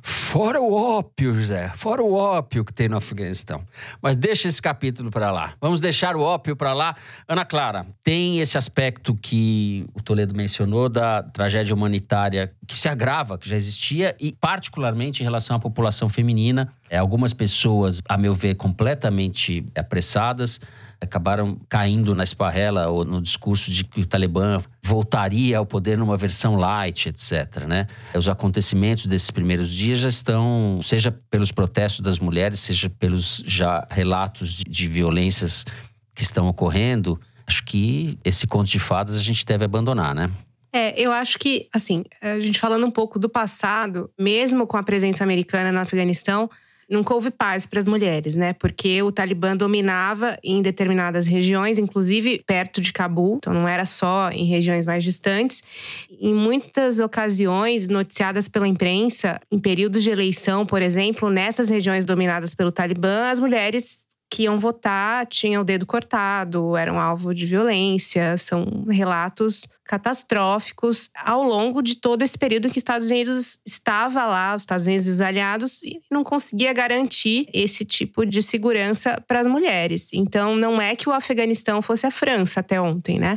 Fora o ópio, José. Fora o ópio que tem no Afeganistão. Mas deixa esse capítulo para lá. Vamos deixar o ópio para lá. Ana Clara, tem esse aspecto que o Toledo mencionou da tragédia humanitária que se agrava, que já existia, e particularmente em relação à população feminina. É, algumas pessoas, a meu ver, completamente apressadas acabaram caindo na esparrela ou no discurso de que o Talibã voltaria ao poder numa versão light, etc. Né? Os acontecimentos desses primeiros dias já estão, seja pelos protestos das mulheres, seja pelos já relatos de, de violências que estão ocorrendo, acho que esse conto de fadas a gente deve abandonar, né? É, eu acho que, assim, a gente falando um pouco do passado, mesmo com a presença americana no Afeganistão, nunca houve paz para as mulheres, né? Porque o Talibã dominava em determinadas regiões, inclusive perto de Cabul, então não era só em regiões mais distantes. Em muitas ocasiões, noticiadas pela imprensa, em períodos de eleição, por exemplo, nessas regiões dominadas pelo Talibã, as mulheres que iam votar tinham o dedo cortado, eram alvo de violência. São relatos catastróficos ao longo de todo esse período que os Estados Unidos estava lá, os Estados Unidos e os aliados, e não conseguia garantir esse tipo de segurança para as mulheres. Então, não é que o Afeganistão fosse a França até ontem, né?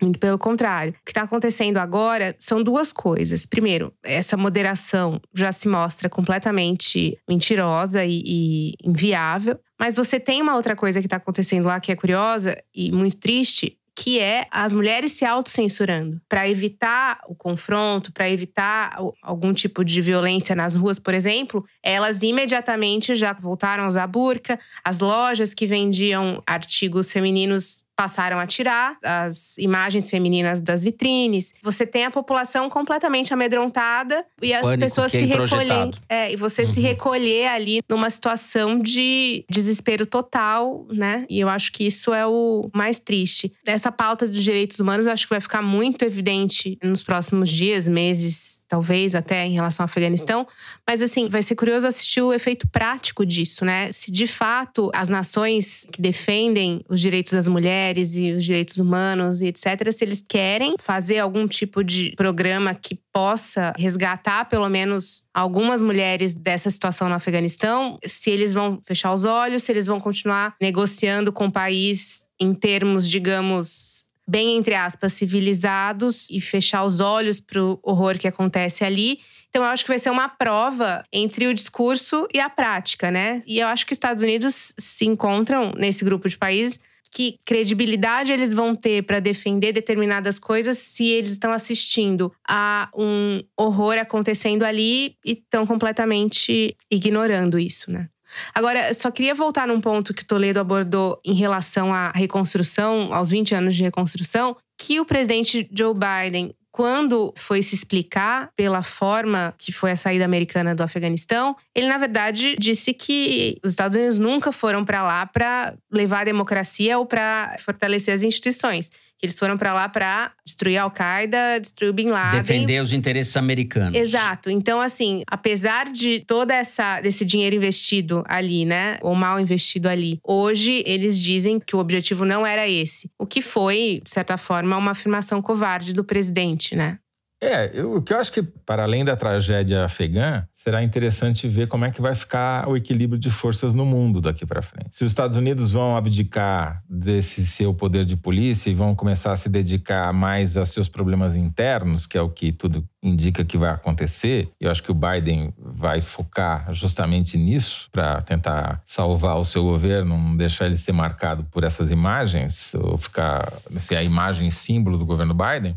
Muito pelo contrário. O que está acontecendo agora são duas coisas. Primeiro, essa moderação já se mostra completamente mentirosa e, e inviável. Mas você tem uma outra coisa que está acontecendo lá que é curiosa e muito triste, que é as mulheres se autocensurando para evitar o confronto, para evitar algum tipo de violência nas ruas, por exemplo, elas imediatamente já voltaram a usar burca. As lojas que vendiam artigos femininos passaram a tirar as imagens femininas das vitrines. Você tem a população completamente amedrontada e as Pânico pessoas se recolhem. É, e você uhum. se recolher ali numa situação de desespero total, né? E eu acho que isso é o mais triste. Essa pauta dos direitos humanos eu acho que vai ficar muito evidente nos próximos dias, meses, talvez até em relação ao Afeganistão. Mas assim, vai ser curioso assistir o efeito prático disso, né? Se de fato as nações que defendem os direitos das mulheres mulheres e os direitos humanos e etc., se eles querem fazer algum tipo de programa que possa resgatar pelo menos algumas mulheres dessa situação no Afeganistão, se eles vão fechar os olhos, se eles vão continuar negociando com o país em termos, digamos, bem entre aspas, civilizados e fechar os olhos para o horror que acontece ali. Então, eu acho que vai ser uma prova entre o discurso e a prática, né? E eu acho que os Estados Unidos se encontram nesse grupo de países que credibilidade eles vão ter para defender determinadas coisas se eles estão assistindo a um horror acontecendo ali e estão completamente ignorando isso, né? Agora, só queria voltar num ponto que Toledo abordou em relação à reconstrução, aos 20 anos de reconstrução, que o presidente Joe Biden quando foi se explicar pela forma que foi a saída americana do Afeganistão, ele na verdade disse que os Estados Unidos nunca foram para lá para levar a democracia ou para fortalecer as instituições. Que eles foram para lá para destruir a Al-Qaeda, destruir o Bin Laden. Defender os interesses americanos. Exato. Então, assim, apesar de toda essa desse dinheiro investido ali, né, ou mal investido ali, hoje eles dizem que o objetivo não era esse. O que foi, de certa forma, uma afirmação covarde do presidente, né? É, eu, o que eu acho que, para além da tragédia afegã, será interessante ver como é que vai ficar o equilíbrio de forças no mundo daqui para frente. Se os Estados Unidos vão abdicar desse seu poder de polícia e vão começar a se dedicar mais aos seus problemas internos, que é o que tudo indica que vai acontecer, eu acho que o Biden vai focar justamente nisso para tentar salvar o seu governo, não deixar ele ser marcado por essas imagens, ou ficar ser a imagem símbolo do governo Biden.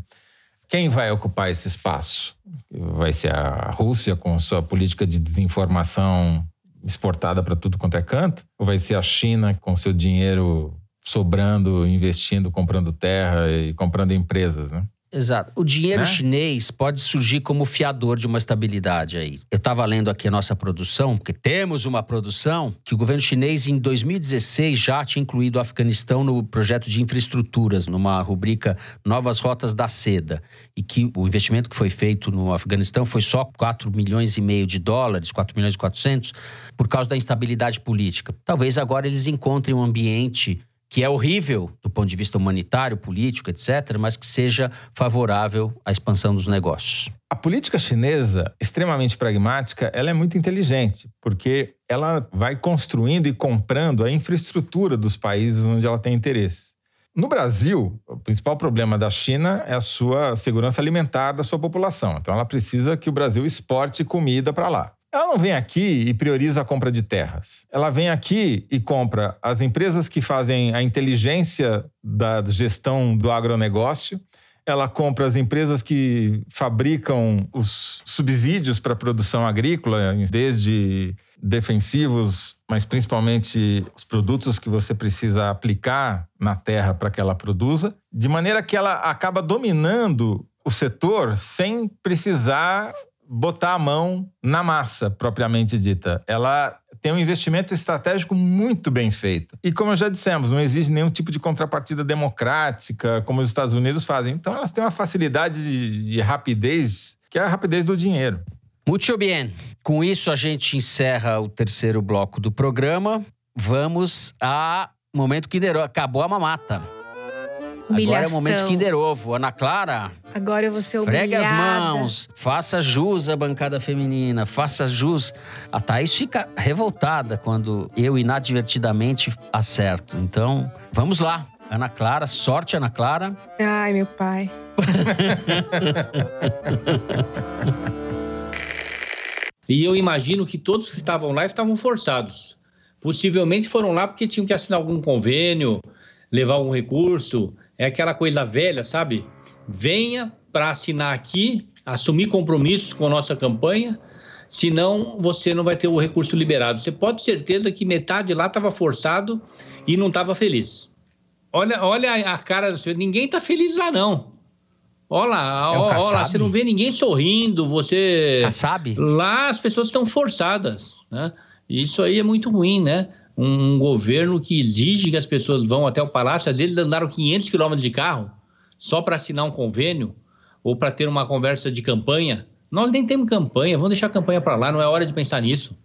Quem vai ocupar esse espaço? Vai ser a Rússia com sua política de desinformação exportada para tudo quanto é canto? Ou vai ser a China com seu dinheiro sobrando, investindo, comprando terra e comprando empresas, né? Exato. O dinheiro Né? chinês pode surgir como fiador de uma estabilidade aí. Eu estava lendo aqui a nossa produção, porque temos uma produção que o governo chinês em 2016 já tinha incluído o Afeganistão no projeto de infraestruturas, numa rubrica Novas Rotas da Seda, e que o investimento que foi feito no Afeganistão foi só 4 milhões e meio de dólares, 4 milhões e 400, por causa da instabilidade política. Talvez agora eles encontrem um ambiente que é horrível do ponto de vista humanitário, político, etc., mas que seja favorável à expansão dos negócios. A política chinesa, extremamente pragmática, ela é muito inteligente, porque ela vai construindo e comprando a infraestrutura dos países onde ela tem interesse. No Brasil, o principal problema da China é a sua segurança alimentar da sua população. Então, ela precisa que o Brasil exporte comida para lá. Ela não vem aqui e prioriza a compra de terras. Ela vem aqui e compra as empresas que fazem a inteligência da gestão do agronegócio. Ela compra as empresas que fabricam os subsídios para a produção agrícola, desde defensivos, mas principalmente os produtos que você precisa aplicar na terra para que ela produza, de maneira que ela acaba dominando o setor sem precisar botar a mão na massa propriamente dita. Ela tem um investimento estratégico muito bem feito. E como já dissemos, não exige nenhum tipo de contrapartida democrática, como os Estados Unidos fazem. Então elas têm uma facilidade de, de rapidez, que é a rapidez do dinheiro. Muito bem. Com isso, a gente encerra o terceiro bloco do programa. Vamos a momento Ovo. Acabou a mamata. Agora é o Humilhação. momento Kinder Ovo. Ana Clara, Agora eu vou ser fregue as humilhada. mãos. Faça jus à bancada feminina. Faça jus. A Thaís fica revoltada quando eu inadvertidamente acerto. Então, vamos lá. Ana Clara, sorte, Ana Clara. Ai, meu pai. E eu imagino que todos que estavam lá estavam forçados. Possivelmente foram lá porque tinham que assinar algum convênio, levar algum recurso. É aquela coisa velha, sabe? Venha para assinar aqui, assumir compromissos com a nossa campanha, senão você não vai ter o recurso liberado. Você pode ter certeza que metade lá estava forçado e não estava feliz. Olha, olha a cara, ninguém está feliz lá não. Olha lá, É olha lá, você não vê ninguém sorrindo, você... Kassab? Lá as pessoas estão forçadas, né? E Isso aí é muito ruim, né? Um, um governo que exige que as pessoas vão até o palácio, às vezes andaram 500 quilômetros de carro só para assinar um convênio ou para ter uma conversa de campanha. Nós nem temos campanha, vamos deixar a campanha para lá, não é hora de pensar nisso.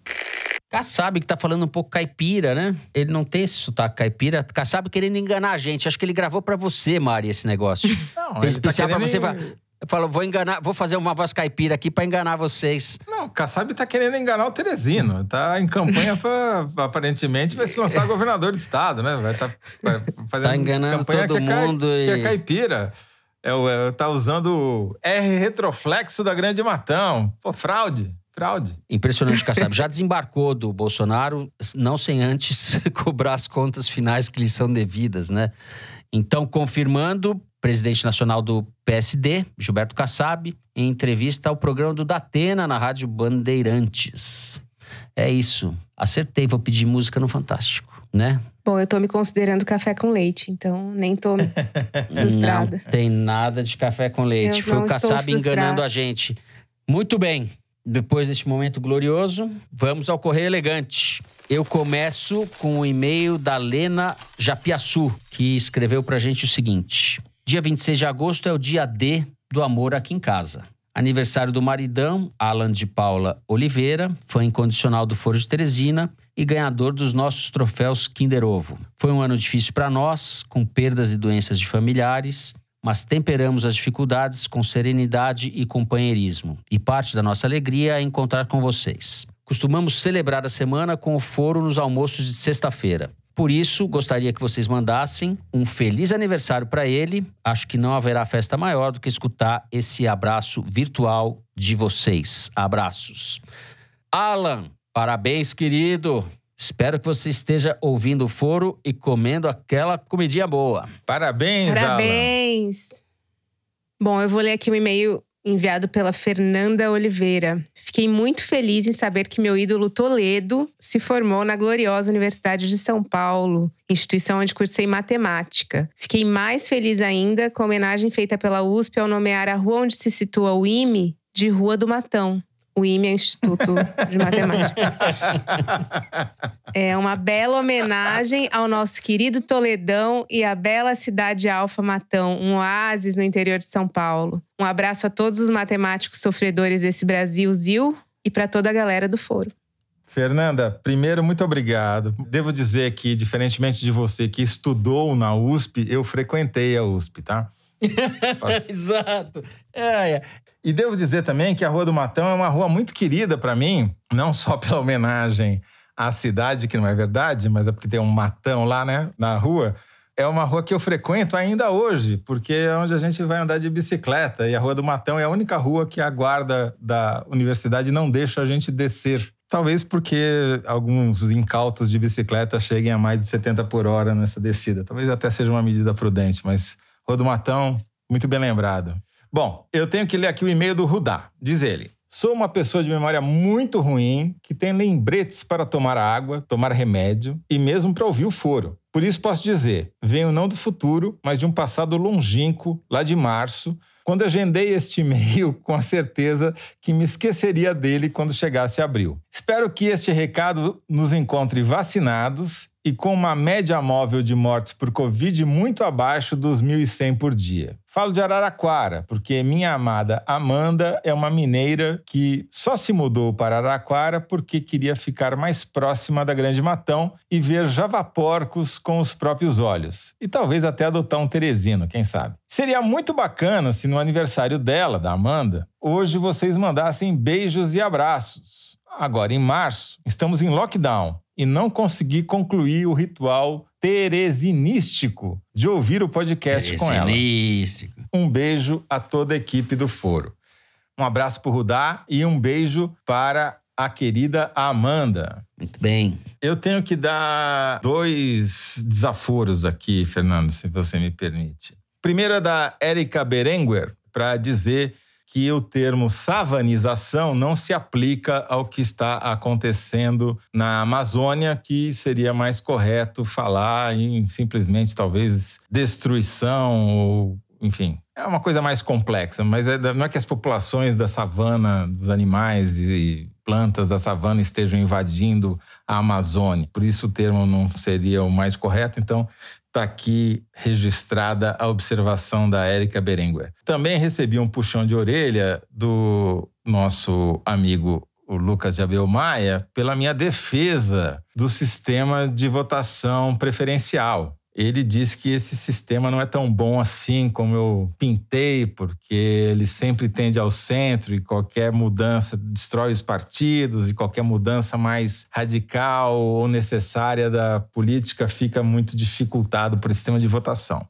Kassab, que tá falando um pouco caipira, né? Ele não tem esse sotaque caipira. Kassab querendo enganar a gente. Acho que ele gravou pra você, Mari, esse negócio. Não, Fez ele tá especial pra querendo você. Fala- Falou, vou enganar, vou fazer uma voz caipira aqui pra enganar vocês. Não, o Kassab tá querendo enganar o Teresino. Tá em campanha para aparentemente vai se lançar governador de estado, né? Vai tá vai fazendo Tá enganando campanha todo que é cai- mundo que é e- caipira. É, o- é, tá usando o R retroflexo da Grande Matão. Pô, fraude, fraude. Impressionante, Kassab. Já desembarcou do Bolsonaro, não sem antes cobrar as contas finais que lhe são devidas, né? Então, confirmando, presidente nacional do PSD, Gilberto Kassab, em entrevista ao programa do Datena na Rádio Bandeirantes. É isso. Acertei, vou pedir música no Fantástico. né? Bom, eu tô me considerando café com leite, então nem tô frustrada. Não tem nada de café com leite. Eu Foi o Kassab enganando a gente. Muito bem. Depois deste momento glorioso, vamos ao Correio Elegante. Eu começo com o e-mail da Lena Japiaçu, que escreveu pra gente o seguinte: Dia 26 de agosto é o dia D do amor aqui em casa. Aniversário do maridão, Alan de Paula Oliveira, fã incondicional do Foro de Teresina e ganhador dos nossos troféus Kinder Ovo. Foi um ano difícil para nós, com perdas e doenças de familiares, mas temperamos as dificuldades com serenidade e companheirismo. E parte da nossa alegria é encontrar com vocês. Costumamos celebrar a semana com o foro nos almoços de sexta-feira. Por isso, gostaria que vocês mandassem um feliz aniversário para ele. Acho que não haverá festa maior do que escutar esse abraço virtual de vocês. Abraços. Alan, parabéns, querido. Espero que você esteja ouvindo o foro e comendo aquela comidinha boa. Parabéns, Alan. Parabéns! Bom, eu vou ler aqui um e-mail enviado pela Fernanda Oliveira. Fiquei muito feliz em saber que meu ídolo Toledo se formou na gloriosa Universidade de São Paulo, instituição onde cursei matemática. Fiquei mais feliz ainda com a homenagem feita pela USP ao nomear a rua onde se situa o IME de Rua do Matão. O IME é o Instituto de Matemática. É uma bela homenagem ao nosso querido Toledão e à bela cidade Alfa Matão, um oásis no interior de São Paulo. Um abraço a todos os matemáticos sofredores desse Brasil Zil e para toda a galera do foro. Fernanda, primeiro, muito obrigado. Devo dizer que, diferentemente de você que estudou na USP, eu frequentei a USP, tá? Exato. É, é. E devo dizer também que a Rua do Matão é uma rua muito querida para mim, não só pela homenagem à cidade, que não é verdade, mas é porque tem um matão lá, né, na rua. É uma rua que eu frequento ainda hoje, porque é onde a gente vai andar de bicicleta. E a Rua do Matão é a única rua que a guarda da universidade não deixa a gente descer. Talvez porque alguns incautos de bicicleta cheguem a mais de 70 por hora nessa descida. Talvez até seja uma medida prudente, mas Rua do Matão, muito bem lembrado. Bom, eu tenho que ler aqui o e-mail do Rudá. Diz ele: Sou uma pessoa de memória muito ruim que tem lembretes para tomar água, tomar remédio e mesmo para ouvir o foro. Por isso posso dizer: venho não do futuro, mas de um passado longínquo, lá de março, quando agendei este e-mail com a certeza que me esqueceria dele quando chegasse abril. Espero que este recado nos encontre vacinados e com uma média móvel de mortes por Covid muito abaixo dos 1.100 por dia. Falo de Araraquara, porque minha amada Amanda é uma mineira que só se mudou para Araraquara porque queria ficar mais próxima da Grande Matão e ver javaporcos com os próprios olhos. E talvez até adotar um teresino, quem sabe. Seria muito bacana se no aniversário dela, da Amanda, hoje vocês mandassem beijos e abraços. Agora, em março, estamos em lockdown e não consegui concluir o ritual teresinístico de ouvir o podcast com ela. Um beijo a toda a equipe do Foro. Um abraço para o Rudá e um beijo para a querida Amanda. Muito bem. Eu tenho que dar dois desaforos aqui, Fernando, se você me permite. Primeiro é da Érica Berenguer, para dizer que o termo savanização não se aplica ao que está acontecendo na Amazônia, que seria mais correto falar em simplesmente talvez destruição ou enfim, é uma coisa mais complexa, mas é, não é que as populações da savana, dos animais e plantas da savana estejam invadindo a Amazônia. Por isso o termo não seria o mais correto, então está aqui registrada a observação da Érica Berenguer. Também recebi um puxão de orelha do nosso amigo o Lucas de Abel Maia pela minha defesa do sistema de votação preferencial. Ele diz que esse sistema não é tão bom assim como eu pintei, porque ele sempre tende ao centro e qualquer mudança destrói os partidos e qualquer mudança mais radical ou necessária da política fica muito dificultado por esse sistema de votação.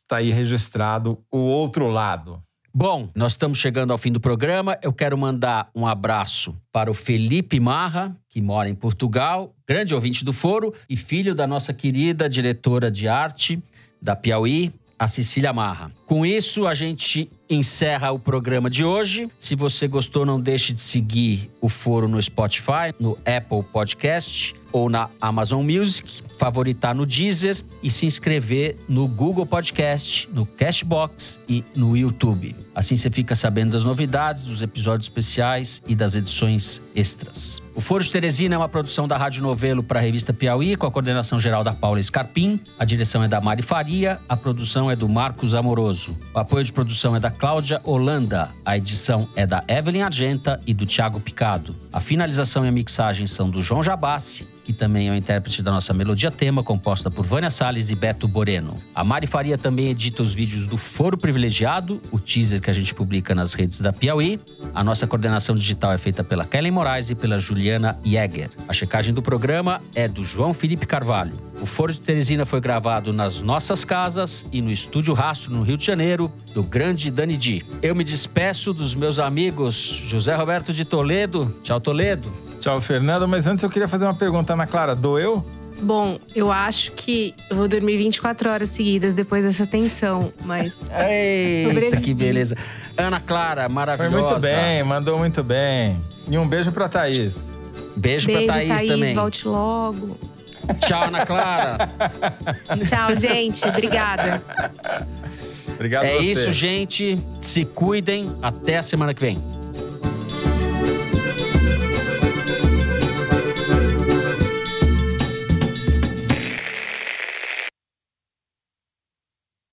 Está aí registrado o outro lado. Bom, nós estamos chegando ao fim do programa. Eu quero mandar um abraço para o Felipe Marra, que mora em Portugal, grande ouvinte do Foro e filho da nossa querida diretora de arte da Piauí, a Cecília Marra. Com isso, a gente encerra o programa de hoje. Se você gostou, não deixe de seguir o Foro no Spotify, no Apple Podcast ou na Amazon Music, favoritar no Deezer e se inscrever no Google Podcast, no Cashbox e no YouTube. Assim você fica sabendo das novidades, dos episódios especiais e das edições extras. O Foro de Teresina é uma produção da Rádio Novelo para a revista Piauí, com a coordenação geral da Paula Scarpim. A direção é da Mari Faria, a produção é do Marcos Amoroso. O apoio de produção é da Cláudia Holanda. A edição é da Evelyn Argenta e do Thiago Picado. A finalização e a mixagem são do João Jabassi que também é o intérprete da nossa melodia tema, composta por Vânia Salles e Beto Boreno. A Mari Faria também edita os vídeos do Foro Privilegiado, o teaser que a gente publica nas redes da Piauí. A nossa coordenação digital é feita pela Kellen Moraes e pela Juliana Jäger. A checagem do programa é do João Felipe Carvalho. O Foro de Teresina foi gravado nas nossas casas e no Estúdio Rastro, no Rio de Janeiro, do grande Dani Di. Eu me despeço dos meus amigos José Roberto de Toledo. Tchau, Toledo. Tchau, Fernando. Mas antes eu queria fazer uma pergunta, Ana Clara. Doeu? Bom, eu acho que eu vou dormir 24 horas seguidas depois dessa tensão, mas. Eita, que beleza. Ana Clara, maravilhosa. Foi muito bem, mandou muito bem. E um beijo pra Thaís. Beijo, Beijo, pra Thaís, Thaís também. volte logo. Tchau, Ana Clara. Tchau, gente. Obrigada. Obrigado é você. isso, gente. Se cuidem. Até a semana que vem.